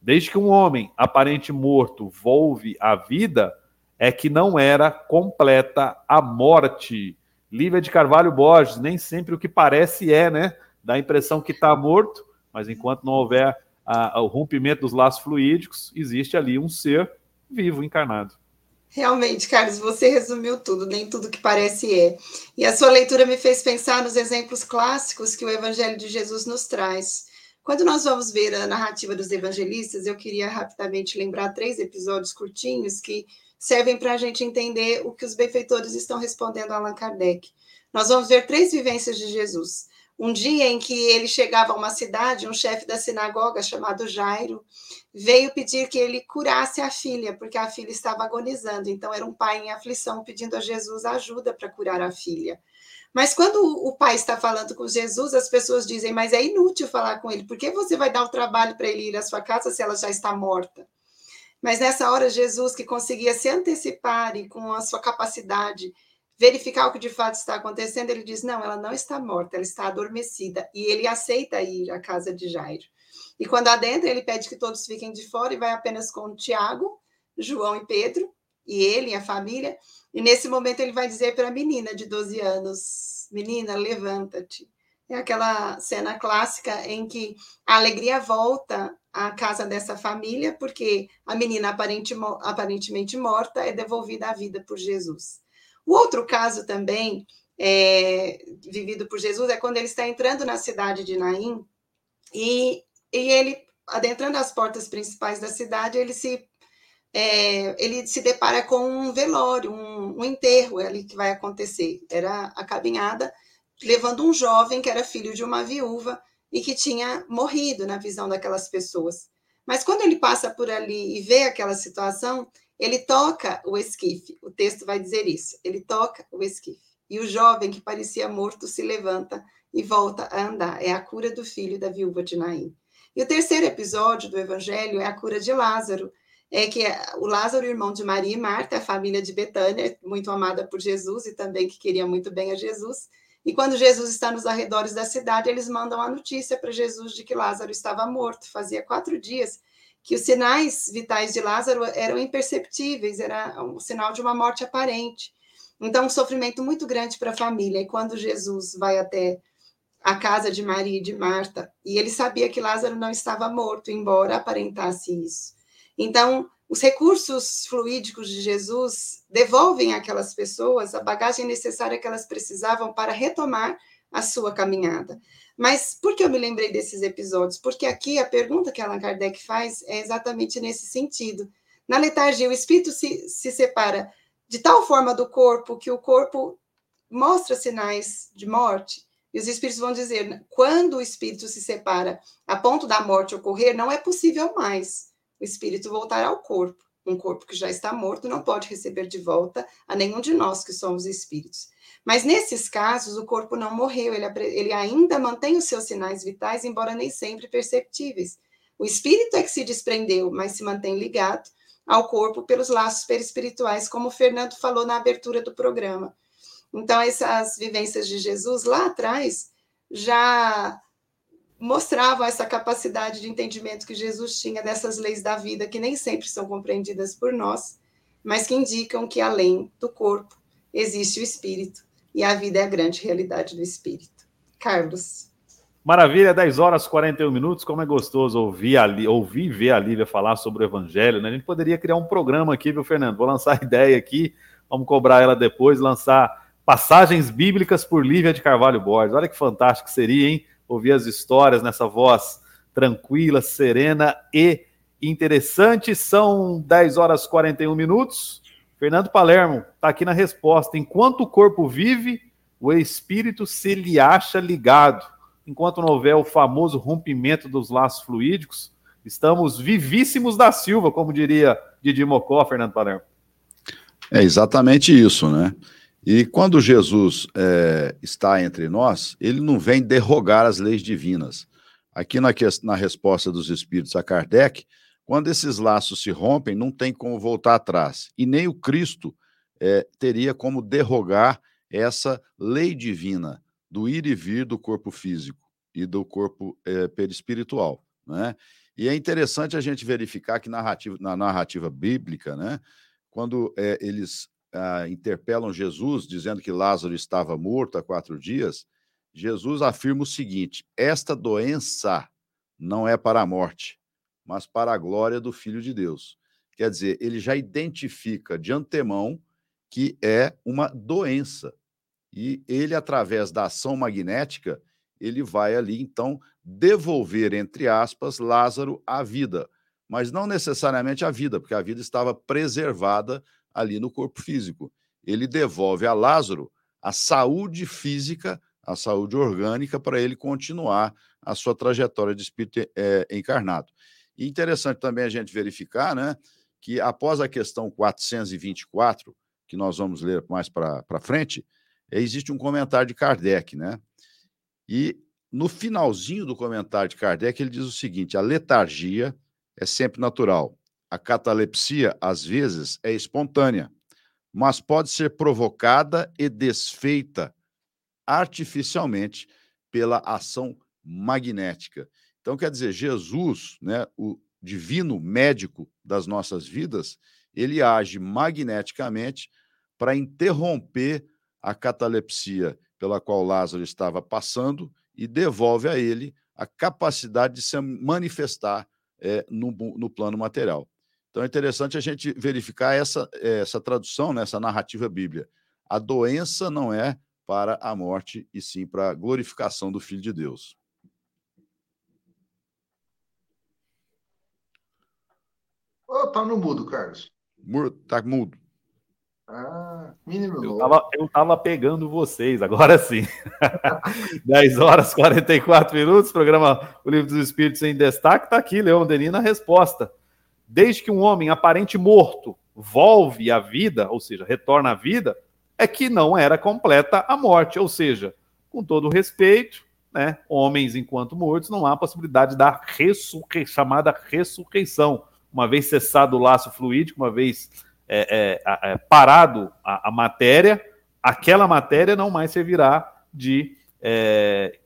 Desde que um homem aparente morto volve à vida, é que não era completa a morte. Lívia de Carvalho Borges, nem sempre o que parece é, né? Dá a impressão que está morto, mas enquanto não houver a, o rompimento dos laços fluídicos, existe ali um ser vivo, encarnado. Realmente, Carlos, você resumiu tudo, nem tudo que parece é. E a sua leitura me fez pensar nos exemplos clássicos que o Evangelho de Jesus nos traz. Quando nós vamos ver a narrativa dos evangelistas, eu queria rapidamente lembrar três episódios curtinhos que servem para a gente entender o que os benfeitores estão respondendo a Allan Kardec. Nós vamos ver três vivências de Jesus. Um dia em que ele chegava a uma cidade, um chefe da sinagoga chamado Jairo veio pedir que ele curasse a filha, porque a filha estava agonizando. Então, era um pai em aflição pedindo a Jesus ajuda para curar a filha. Mas quando o pai está falando com Jesus, as pessoas dizem: Mas é inútil falar com ele, por que você vai dar o trabalho para ele ir à sua casa se ela já está morta? Mas nessa hora, Jesus, que conseguia se antecipar e com a sua capacidade verificar o que de fato está acontecendo, ele diz: não, ela não está morta, ela está adormecida. E ele aceita ir à casa de Jairo. E quando adentra, ele pede que todos fiquem de fora e vai apenas com Tiago, João e Pedro, e ele e a família. E nesse momento ele vai dizer para a menina de 12 anos: Menina, levanta-te. É aquela cena clássica em que a alegria volta à casa dessa família, porque a menina aparentemente morta é devolvida à vida por Jesus. O outro caso também, é, vivido por Jesus, é quando ele está entrando na cidade de Naim e, e ele, adentrando as portas principais da cidade, ele se, é, ele se depara com um velório, um, um enterro ali que vai acontecer. Era a caminhada levando um jovem que era filho de uma viúva e que tinha morrido na visão daquelas pessoas. Mas quando ele passa por ali e vê aquela situação, ele toca o esquife, o texto vai dizer isso. Ele toca o esquife. E o jovem que parecia morto se levanta e volta a andar. É a cura do filho da viúva de Naim. E o terceiro episódio do Evangelho é a cura de Lázaro. É que o Lázaro, irmão de Maria e Marta, a família de Betânia, muito amada por Jesus e também que queria muito bem a Jesus. E quando Jesus está nos arredores da cidade, eles mandam a notícia para Jesus de que Lázaro estava morto. Fazia quatro dias que os sinais vitais de Lázaro eram imperceptíveis, era um sinal de uma morte aparente. Então, um sofrimento muito grande para a família. E quando Jesus vai até a casa de Maria e de Marta, e ele sabia que Lázaro não estava morto, embora aparentasse isso. Então, os recursos fluídicos de Jesus devolvem àquelas pessoas a bagagem necessária que elas precisavam para retomar a sua caminhada. Mas por que eu me lembrei desses episódios? Porque aqui a pergunta que Allan Kardec faz é exatamente nesse sentido. Na letargia, o espírito se, se separa de tal forma do corpo que o corpo mostra sinais de morte. E os espíritos vão dizer: quando o espírito se separa a ponto da morte ocorrer, não é possível mais o espírito voltar ao corpo. Um corpo que já está morto não pode receber de volta a nenhum de nós que somos espíritos. Mas nesses casos, o corpo não morreu, ele, ele ainda mantém os seus sinais vitais, embora nem sempre perceptíveis. O espírito é que se desprendeu, mas se mantém ligado ao corpo pelos laços perispirituais, como o Fernando falou na abertura do programa. Então, essas vivências de Jesus lá atrás já mostravam essa capacidade de entendimento que Jesus tinha dessas leis da vida, que nem sempre são compreendidas por nós, mas que indicam que além do corpo existe o espírito, e a vida é a grande realidade do espírito. Carlos. Maravilha, 10 horas e 41 minutos. Como é gostoso ouvir, a, ouvir ver a Lívia falar sobre o Evangelho. Né? A gente poderia criar um programa aqui, viu, Fernando? Vou lançar a ideia aqui, vamos cobrar ela depois, lançar passagens bíblicas por Lívia de Carvalho Borges. Olha que fantástico seria, hein? Ouvir as histórias nessa voz tranquila, serena e interessante. São 10 horas e 41 minutos. Fernando Palermo está aqui na resposta. Enquanto o corpo vive, o espírito se lhe acha ligado. Enquanto não houver o famoso rompimento dos laços fluídicos, estamos vivíssimos da Silva, como diria Didi Mocó, Fernando Palermo. É exatamente isso, né? E quando Jesus é, está entre nós, ele não vem derrogar as leis divinas. Aqui na, na resposta dos Espíritos a Kardec, quando esses laços se rompem, não tem como voltar atrás. E nem o Cristo é, teria como derrogar essa lei divina do ir e vir do corpo físico e do corpo é, perispiritual. Né? E é interessante a gente verificar que narrativa, na narrativa bíblica, né, quando é, eles ah, interpelam Jesus, dizendo que Lázaro estava morto há quatro dias, Jesus afirma o seguinte: esta doença não é para a morte, mas para a glória do Filho de Deus. Quer dizer, ele já identifica de antemão que é uma doença. E ele, através da ação magnética, ele vai ali, então, devolver, entre aspas, Lázaro à vida. Mas não necessariamente a vida, porque a vida estava preservada ali no corpo físico. Ele devolve a Lázaro a saúde física, a saúde orgânica, para ele continuar a sua trajetória de espírito é, encarnado. E interessante também a gente verificar né, que após a questão 424, que nós vamos ler mais para frente, existe um comentário de Kardec, né? E no finalzinho do comentário de Kardec, ele diz o seguinte: a letargia é sempre natural. A catalepsia, às vezes, é espontânea, mas pode ser provocada e desfeita artificialmente pela ação magnética. Então, quer dizer, Jesus, né, o divino médico das nossas vidas, ele age magneticamente para interromper a catalepsia pela qual Lázaro estava passando e devolve a ele a capacidade de se manifestar é, no, no plano material. Então é interessante a gente verificar essa, essa tradução, né, essa narrativa bíblia. A doença não é para a morte, e sim para a glorificação do Filho de Deus. Oh, tá no mudo, Carlos. Tá mudo. Ah, menino eu tava, eu tava pegando vocês, agora sim. 10 horas 44 minutos, programa O Livro dos Espíritos em Destaque, tá aqui, Leão Denis, na resposta. Desde que um homem aparente morto volve à vida, ou seja, retorna à vida, é que não era completa a morte. Ou seja, com todo respeito, né, homens enquanto mortos, não há possibilidade da ressurrei chamada ressurreição. Uma vez cessado o laço fluídico, uma vez é, é, é, parado a, a, matéria, aquela matéria não mais servirá de é,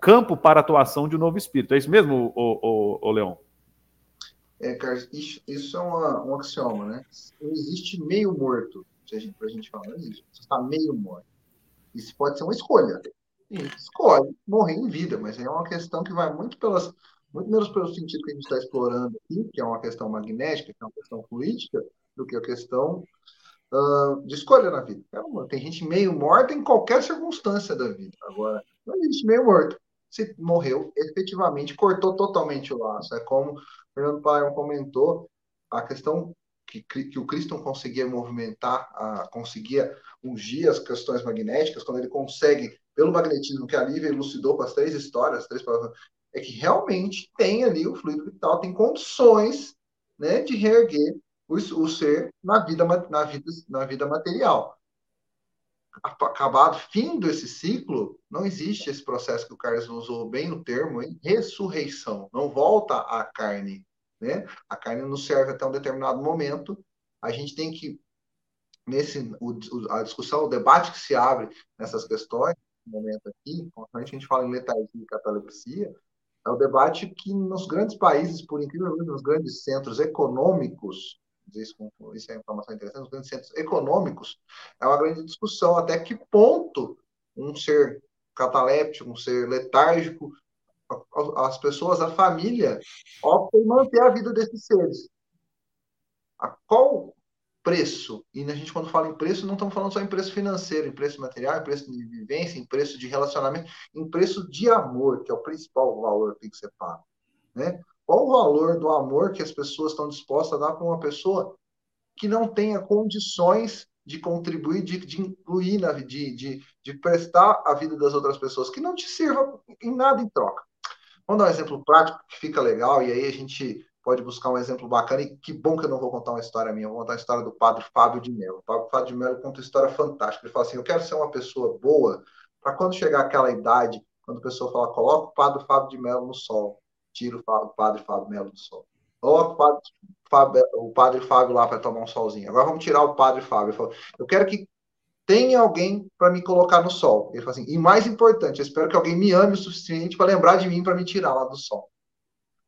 campo para atuação de um novo espírito. É isso mesmo, o, o, o Leão? É, Carlos, isso, isso é uma, um axioma, né? Não existe meio morto, se a gente, pra gente falar, não existe. Você está meio morto. Isso pode ser uma escolha. Sim, escolhe morrer em vida, mas é uma questão que vai muito pelas muito menos pelo sentido que a gente está explorando aqui, que é uma questão magnética, que é uma questão política, do que a questão uh, de escolha na vida. tem gente meio morta em qualquer circunstância da vida. Agora, não existe meio morto. Se morreu, efetivamente cortou totalmente o laço. É como o Fernando Paião comentou, a questão que, que o Cristo conseguia movimentar, a, conseguia ungir as questões magnéticas, quando ele consegue, pelo magnetismo que a Lívia elucidou com as três histórias, as três é que realmente tem ali o fluido vital, tem condições né, de reerguer o, o ser na vida, na, vida, na vida material. Acabado, fim desse ciclo, não existe esse processo que o Carlos usou bem o termo, hein? ressurreição, não volta à carne. Né? A carne nos serve até um determinado momento, a gente tem que, nesse, o, a discussão, o debate que se abre nessas questões, no momento aqui, a gente fala em letargia e catalepsia, é o debate que nos grandes países, por incrível nos grandes centros econômicos, isso é informação interessante, nos grandes centros econômicos, é uma grande discussão até que ponto um ser cataléptico, um ser letárgico, as pessoas, a família, optam em manter a vida desses seres. A qual preço? E a gente, quando fala em preço, não estamos falando só em preço financeiro, em preço material, em preço de vivência, em preço de relacionamento, em preço de amor, que é o principal valor que tem que ser pago. Né? Qual o valor do amor que as pessoas estão dispostas a dar para uma pessoa que não tenha condições de contribuir, de, de incluir, na, de, de, de prestar a vida das outras pessoas, que não te sirva em nada em troca. Vamos dar um exemplo prático que fica legal, e aí a gente pode buscar um exemplo bacana, e que bom que eu não vou contar uma história minha, eu vou contar a história do padre Fábio de Mello. O Fábio de Mello conta uma história fantástica. Ele fala assim: eu quero ser uma pessoa boa, para quando chegar aquela idade, quando a pessoa fala, coloca o padre Fábio de Mello no sol tira o padre Fábio Melo do sol. Coloca o padre Fábio, o padre Fábio lá para tomar um solzinho. Agora vamos tirar o padre Fábio. Eu, falo, eu quero que tenha alguém para me colocar no sol. Ele fala assim, e mais importante, eu espero que alguém me ame o suficiente para lembrar de mim para me tirar lá do sol.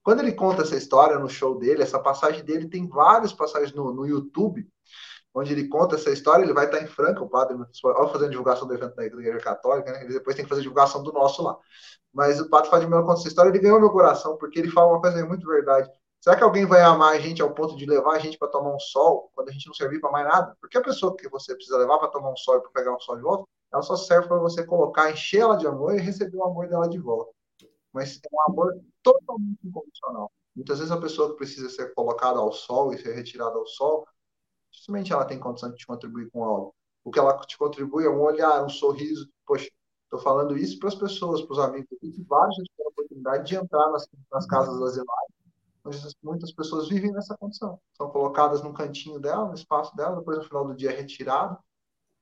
Quando ele conta essa história no show dele, essa passagem dele tem várias passagens no, no YouTube, onde ele conta essa história, ele vai estar em Franca, o padre, ao fazendo divulgação do evento da Igreja Católica, né? ele depois tem que fazer divulgação do nosso lá. Mas o padre Fábio Melo conta essa história, ele ganhou meu coração, porque ele fala uma coisa muito verdade. Será que alguém vai amar a gente ao ponto de levar a gente para tomar um sol quando a gente não servir para mais nada? Porque a pessoa que você precisa levar para tomar um sol e para pegar um sol de volta, ela só serve para você colocar, encher ela de amor e receber o amor dela de volta. Mas é um amor totalmente incondicional. Muitas vezes a pessoa que precisa ser colocada ao sol e ser retirada ao sol, dificilmente ela tem condição de te contribuir com algo. O que ela te contribui é um olhar, um sorriso. Poxa, estou falando isso para as pessoas, para os amigos aqui, que vários já tiveram a oportunidade de entrar nas, nas casas asilares, onde muitas pessoas vivem nessa condição. São colocadas num cantinho dela, no espaço dela, depois no final do dia é retirado.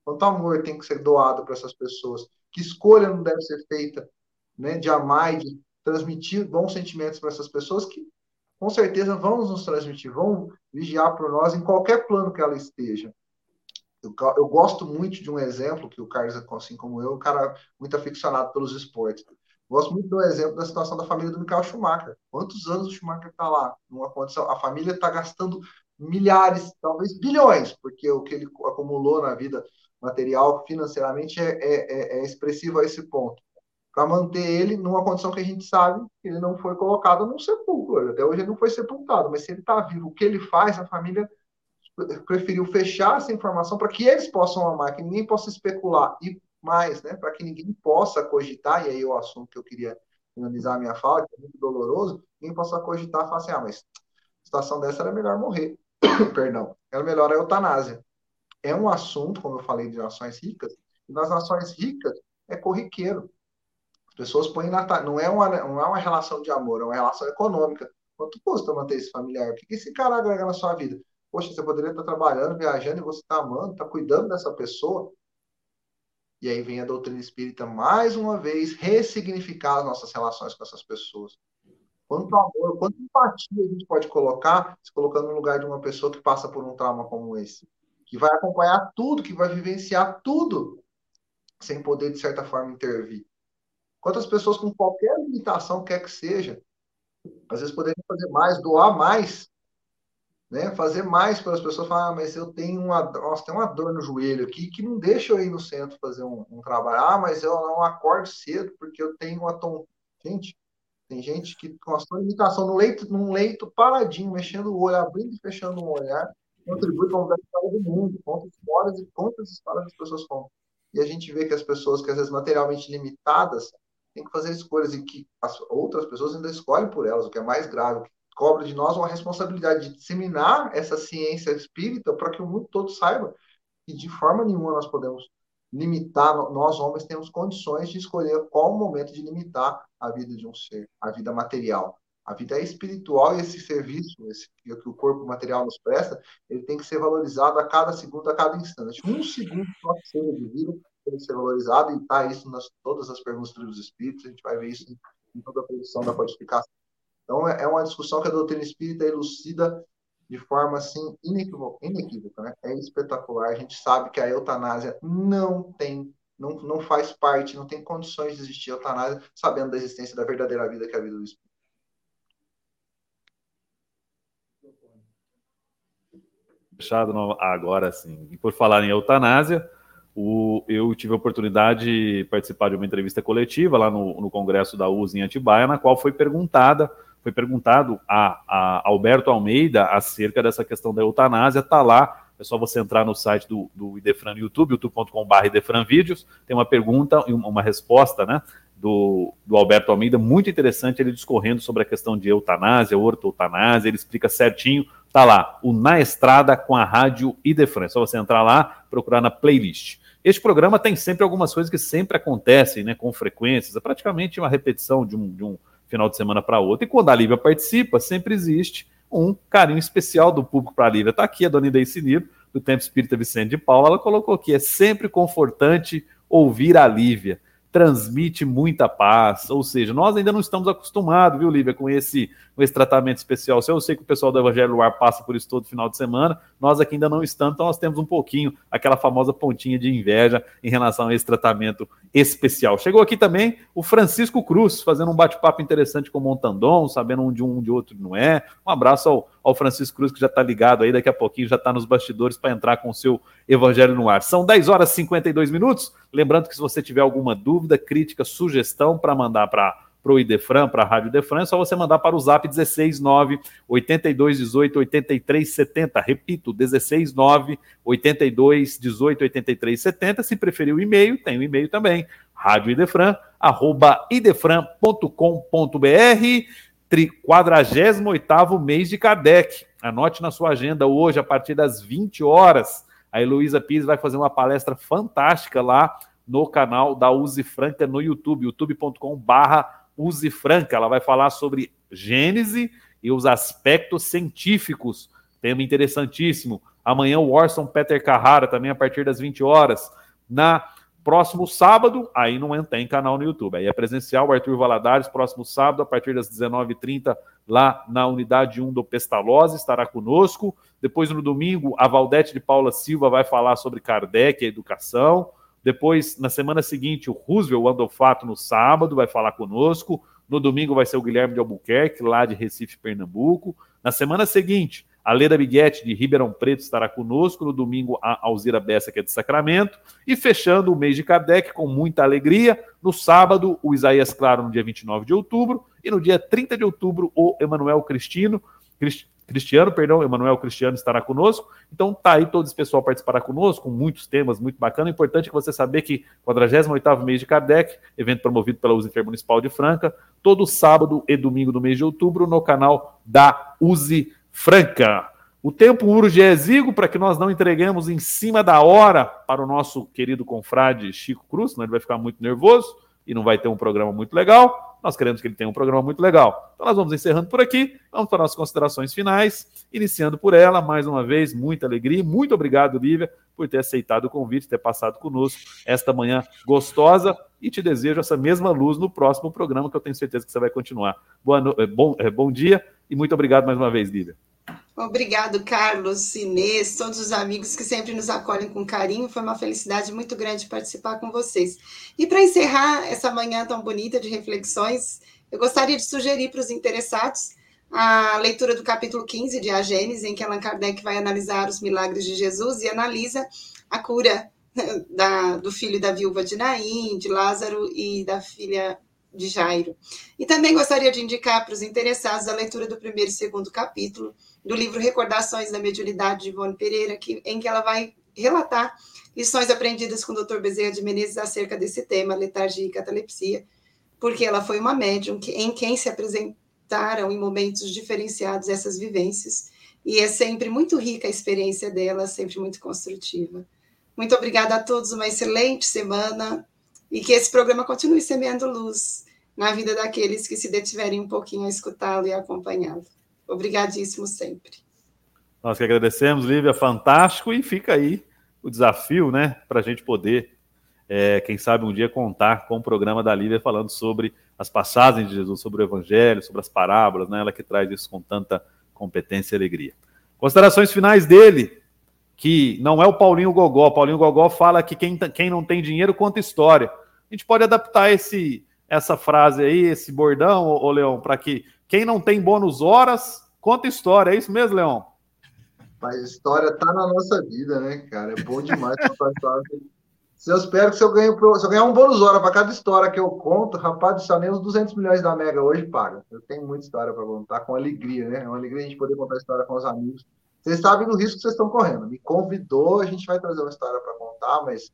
Quanto amor tem que ser doado para essas pessoas? Que escolha não deve ser feita né, de amar e de transmitir bons sentimentos para essas pessoas que com certeza vão nos transmitir, vão vigiar por nós em qualquer plano que ela esteja. Eu, eu gosto muito de um exemplo que o Carlos, assim como eu, é um cara muito aficionado pelos esportes. Gosto muito do exemplo da situação da família do Michael Schumacher. Quantos anos o Schumacher está lá? Numa condição, a família está gastando milhares, talvez bilhões, porque o que ele acumulou na vida material, financeiramente, é, é, é expressivo a esse ponto para manter ele numa condição que a gente sabe que ele não foi colocado num sepulcro. Até hoje ele não foi sepultado, mas se ele está vivo, o que ele faz, a família preferiu fechar essa informação para que eles possam amar, que ninguém possa especular. E mais, né, para que ninguém possa cogitar, e aí é o assunto que eu queria finalizar a minha fala, que é muito doloroso, ninguém possa cogitar e falar assim, ah, mas situação dessa era melhor morrer. Perdão, era melhor a eutanásia. É um assunto, como eu falei, de nações ricas, e nas nações ricas é corriqueiro pessoas põem na não é uma não é uma relação de amor, é uma relação econômica. Quanto custa manter esse familiar? O que esse cara agrega na sua vida? Poxa, você poderia estar trabalhando, viajando e você está amando, está cuidando dessa pessoa. E aí vem a doutrina espírita mais uma vez ressignificar as nossas relações com essas pessoas. Quanto amor, quanto empatia a gente pode colocar se colocando no lugar de uma pessoa que passa por um trauma como esse, que vai acompanhar tudo, que vai vivenciar tudo, sem poder de certa forma intervir. Quantas pessoas com qualquer limitação quer que seja, às vezes poderiam fazer mais, doar mais, né? Fazer mais para as pessoas falar, ah, mas eu tenho uma, nossa, tem uma dor no joelho aqui que não deixa eu ir no centro fazer um, um trabalho. Ah, mas eu não acordo cedo porque eu tenho uma tom. Gente, Tem gente que com a sua limitação no leito, num leito paradinho, mexendo o olho, abrindo e fechando um olhar, contribui para a história do mundo, conta histórias e as histórias das pessoas contam. E a gente vê que as pessoas que às vezes materialmente limitadas têm que fazer escolhas e que as outras pessoas ainda escolhem por elas, o que é mais grave, que cobra de nós uma responsabilidade de disseminar essa ciência espírita para que o mundo todo saiba que de forma nenhuma nós podemos limitar, nós homens temos condições de escolher qual o momento de limitar a vida de um ser, a vida material. A vida é espiritual e esse serviço esse, que o corpo material nos presta, ele tem que ser valorizado a cada segundo, a cada instante. Um segundo só que de vida tem que ser valorizado e está isso nas todas as perguntas dos espíritos, a gente vai ver isso em, toda a produção da codificação. Então, é, é uma discussão que a doutrina espírita elucida de forma assim inequívoca, inequívoca né? É espetacular. A gente sabe que a eutanásia não tem, não, não faz parte, não tem condições de existir eutanásia, sabendo da existência da verdadeira vida que é a vida do espírito. Fechado agora sim. E por falar em eutanásia, o, eu tive a oportunidade de participar de uma entrevista coletiva lá no, no Congresso da USE em Atibaia, na qual foi perguntada foi perguntado a, a, Alberto Almeida acerca dessa questão da eutanásia, está lá, é só você entrar no site do, do Idefran no YouTube, youtube.com.br Idefran Vídeos, tem uma pergunta e uma, resposta, né, do, do, Alberto Almeida, muito interessante, ele discorrendo sobre a questão de eutanásia, orto-eutanásia, ele explica certinho, tá lá, o Na Estrada com a Rádio Idefran, é só você entrar lá, procurar na playlist. Este programa tem sempre algumas coisas que sempre acontecem, né, com frequências, é praticamente uma repetição de um, de um final de semana para outro. E quando a Lívia participa, sempre existe um carinho especial do público para a Lívia. Está aqui a dona Ideice Niro, do Tempo Espírita Vicente de Paula, ela colocou aqui, é sempre confortante ouvir a Lívia transmite muita paz. Ou seja, nós ainda não estamos acostumados, viu, Lívia, com esse, com esse tratamento especial. Se eu sei que o pessoal do Evangelho do Ar passa por isso todo final de semana, nós aqui ainda não estamos, então nós temos um pouquinho aquela famosa pontinha de inveja em relação a esse tratamento especial. Chegou aqui também o Francisco Cruz, fazendo um bate-papo interessante com o Montandon, sabendo um de um de outro não é. Um abraço ao, ao Francisco Cruz, que já está ligado aí, daqui a pouquinho já está nos bastidores para entrar com o seu Evangelho no Ar. São 10 horas e 52 minutos. Lembrando que se você tiver alguma dúvida, crítica, sugestão para mandar para o Idefran, para a Rádio Idefran, é só você mandar para o zap 169 8218 8370. Repito, 169 8218 8370. Se preferir o e-mail, tem o e-mail também, rádio idefran, arroba idefran.com.br, 48 mês de Kardec. Anote na sua agenda hoje, a partir das 20 horas. A Heloísa Pires vai fazer uma palestra fantástica lá no canal da Use Franca no YouTube, youtube.com/barra Use Franca. Ela vai falar sobre Gênese e os aspectos científicos. Tema interessantíssimo. Amanhã o Orson Peter Carrara, também a partir das 20 horas. Na próximo sábado, aí não tem canal no YouTube. Aí é presencial, Arthur Valadares, próximo sábado, a partir das 19h30, lá na unidade 1 do Pestalozzi, estará conosco. Depois, no domingo, a Valdete de Paula Silva vai falar sobre Kardec e educação. Depois, na semana seguinte, o Roosevelt Andofato no sábado vai falar conosco. No domingo vai ser o Guilherme de Albuquerque, lá de Recife, Pernambuco. Na semana seguinte, a Leda Biguete, de Ribeirão Preto, estará conosco. No domingo, a Alzira Bessa, que é de Sacramento. E fechando o mês de Kardec com muita alegria. No sábado, o Isaías Claro, no dia 29 de outubro. E no dia 30 de outubro, o Emanuel Cristino. Crist Cristiano, perdão, Emanuel Cristiano estará conosco. Então tá aí todo esse pessoal participará conosco, com muitos temas muito bacanas. Importante que você saber que 48º mês de Kardec, evento promovido pela USE Intermunicipal de Franca, todo sábado e domingo do mês de outubro no canal da USE Franca. O tempo urge é exíguo para que nós não entreguemos em cima da hora para o nosso querido confrade Chico Cruz, senão ele vai ficar muito nervoso e não vai ter um programa muito legal. Nós queremos que ele tenha um programa muito legal. Então nós vamos encerrando por aqui, vamos para nossas considerações finais, iniciando por ela, mais uma vez, muita alegria. Muito obrigado, Lívia, por ter aceitado o convite, ter passado conosco esta manhã gostosa e te desejo essa mesma luz no próximo programa, que eu tenho certeza que você vai continuar. Boa no... Eh, bom, eh, bom dia e muito obrigado mais uma vez, Lívia. Obrigado, Carlos, Inês, todos os amigos que sempre nos acolhem com carinho. Foi uma felicidade muito grande participar com vocês. E para encerrar essa manhã tão bonita de reflexões, eu gostaria de sugerir para os interessados a leitura do capítulo 15 de A em que Allan Kardec vai analisar os milagres de Jesus e analisa a cura da, do filho da viúva de Naim, de Lázaro e da filha de Jairo. E também gostaria de indicar para os interessados a leitura do primeiro e segundo capítulo do livro Recordações da Mediunidade de Ivone Pereira, que, em que ela vai relatar lições aprendidas com o Dr. Bezerra de Menezes acerca desse tema, letargia e catalepsia, porque ela foi uma médium que, em quem se apresentaram em momentos diferenciados essas vivências, e é sempre muito rica a experiência dela, sempre muito construtiva. Muito obrigada a todos, uma excelente semana e que esse programa continue semeando luz na vida daqueles que se detiverem um pouquinho a escutá-lo e acompanhá-lo. Obrigadíssimo sempre. Nós que agradecemos, Lívia, fantástico, e fica aí o desafio, né, para a gente poder, é, quem sabe um dia contar com o programa da Lívia falando sobre as passagens de Jesus, sobre o Evangelho, sobre as parábolas, né, ela que traz isso com tanta competência e alegria. Considerações finais dele, que não é o Paulinho Gogó. Paulinho Gogó fala que quem, quem não tem dinheiro conta história. A gente pode adaptar esse, essa frase aí, esse bordão, ô, Leão, para que quem não tem bônus horas conta história. É isso mesmo, Leão? Mas história tá na nossa vida, né, cara? É bom demais contar história. Se eu espero que se eu, ganho, se eu ganhar um bônus hora para cada história que eu conto, rapaz, só nem os 200 milhões da Mega hoje paga. Eu tenho muita história para contar, com alegria, né? É uma alegria a gente poder contar história com os amigos. Vocês sabem do risco que vocês estão correndo. Me convidou, a gente vai trazer uma história para contar, mas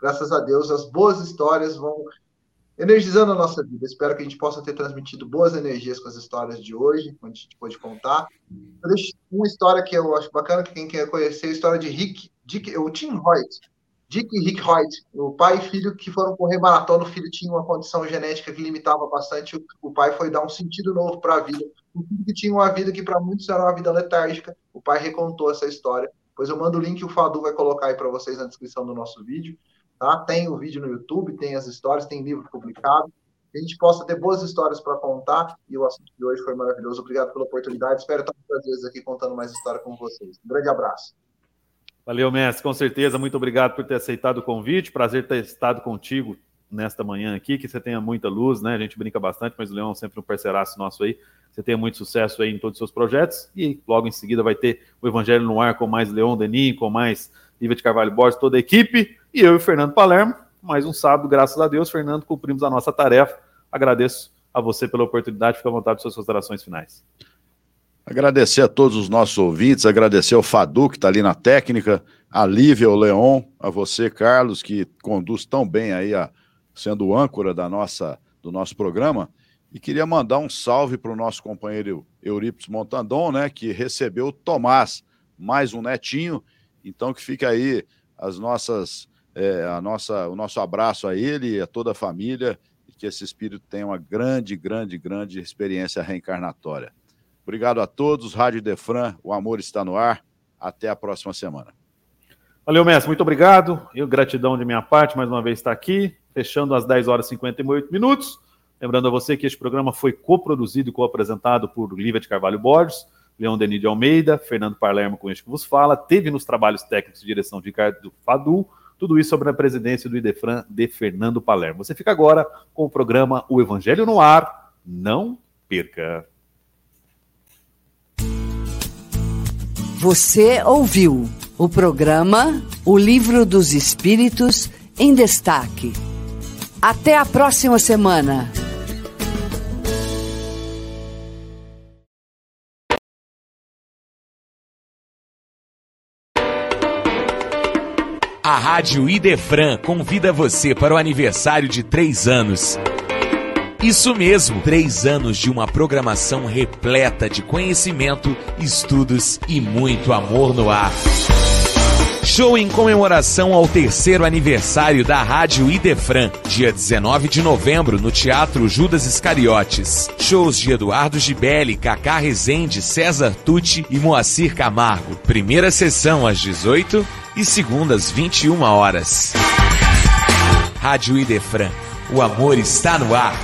graças a Deus as boas histórias vão energizando a nossa vida. Espero que a gente possa ter transmitido boas energias com as histórias de hoje, onde a gente pôde contar. Eu deixo uma história que eu acho bacana, que quem quer conhecer, a história de Rick, Dick, o Tim Hoyt. Dick e Rick Hoyt, o pai e filho que foram correr maratona, o filho tinha uma condição genética que limitava bastante, o pai foi dar um sentido novo para a vida. O filho que tinha uma vida que para muitos era uma vida letárgica, o pai recontou essa história. Pois eu mando o link, o Fadu vai colocar aí para vocês na descrição do nosso vídeo. Tá? Tem o vídeo no YouTube, tem as histórias, tem livro publicado. Que a gente possa ter boas histórias para contar. E o assunto de hoje foi maravilhoso. Obrigado pela oportunidade. Espero estar muitas vezes aqui contando mais história com vocês. Um grande abraço. Valeu, mestre, com certeza. Muito obrigado por ter aceitado o convite. Prazer ter estado contigo nesta manhã aqui. Que você tenha muita luz, né? A gente brinca bastante, mas o Leão é sempre um parceiraço nosso aí. Você tenha muito sucesso aí em todos os seus projetos. E logo em seguida vai ter o Evangelho no Ar com mais Leão Denis, com mais Lívia de Carvalho Borges, toda a equipe. E eu e o Fernando Palermo. Mais um sábado, graças a Deus, Fernando, cumprimos a nossa tarefa. Agradeço a você pela oportunidade. Fique à vontade de suas considerações finais. Agradecer a todos os nossos ouvintes, agradecer ao Fadu, que está ali na técnica, a Lívia, o Leon, a você, Carlos, que conduz tão bem aí, a, sendo âncora da nossa, do nosso programa. E queria mandar um salve para o nosso companheiro Eurípides Montandon, né, que recebeu o Tomás, mais um netinho. Então, que fica aí as nossas, é, a nossa, o nosso abraço a ele e a toda a família, e que esse espírito tenha uma grande, grande, grande experiência reencarnatória. Obrigado a todos. Rádio Defran, o amor está no ar. Até a próxima semana. Valeu, mestre. Muito obrigado. Eu, gratidão de minha parte, mais uma vez estar aqui, fechando às 10 horas e 58 minutos. Lembrando a você que este programa foi coproduzido e co-apresentado por Lívia de Carvalho Borges, Leão Denis de Almeida, Fernando Palermo, com este que vos fala. Teve nos trabalhos técnicos de direção de Ricardo Fadu. Tudo isso sobre a presidência do Idefran de Fernando Palermo. Você fica agora com o programa O Evangelho no Ar. Não perca. Você ouviu o programa O Livro dos Espíritos em Destaque. Até a próxima semana. A Rádio Idefran convida você para o aniversário de três anos. Isso mesmo, três anos de uma programação repleta de conhecimento, estudos e muito amor no ar. Show em comemoração ao terceiro aniversário da Rádio Idefran, dia 19 de novembro, no Teatro Judas Iscariotes. Shows de Eduardo Gibelli, Cacá Rezende, César Tucci e Moacir Camargo. Primeira sessão às 18 e segunda às 21 horas. Rádio Idefran, o amor está no ar.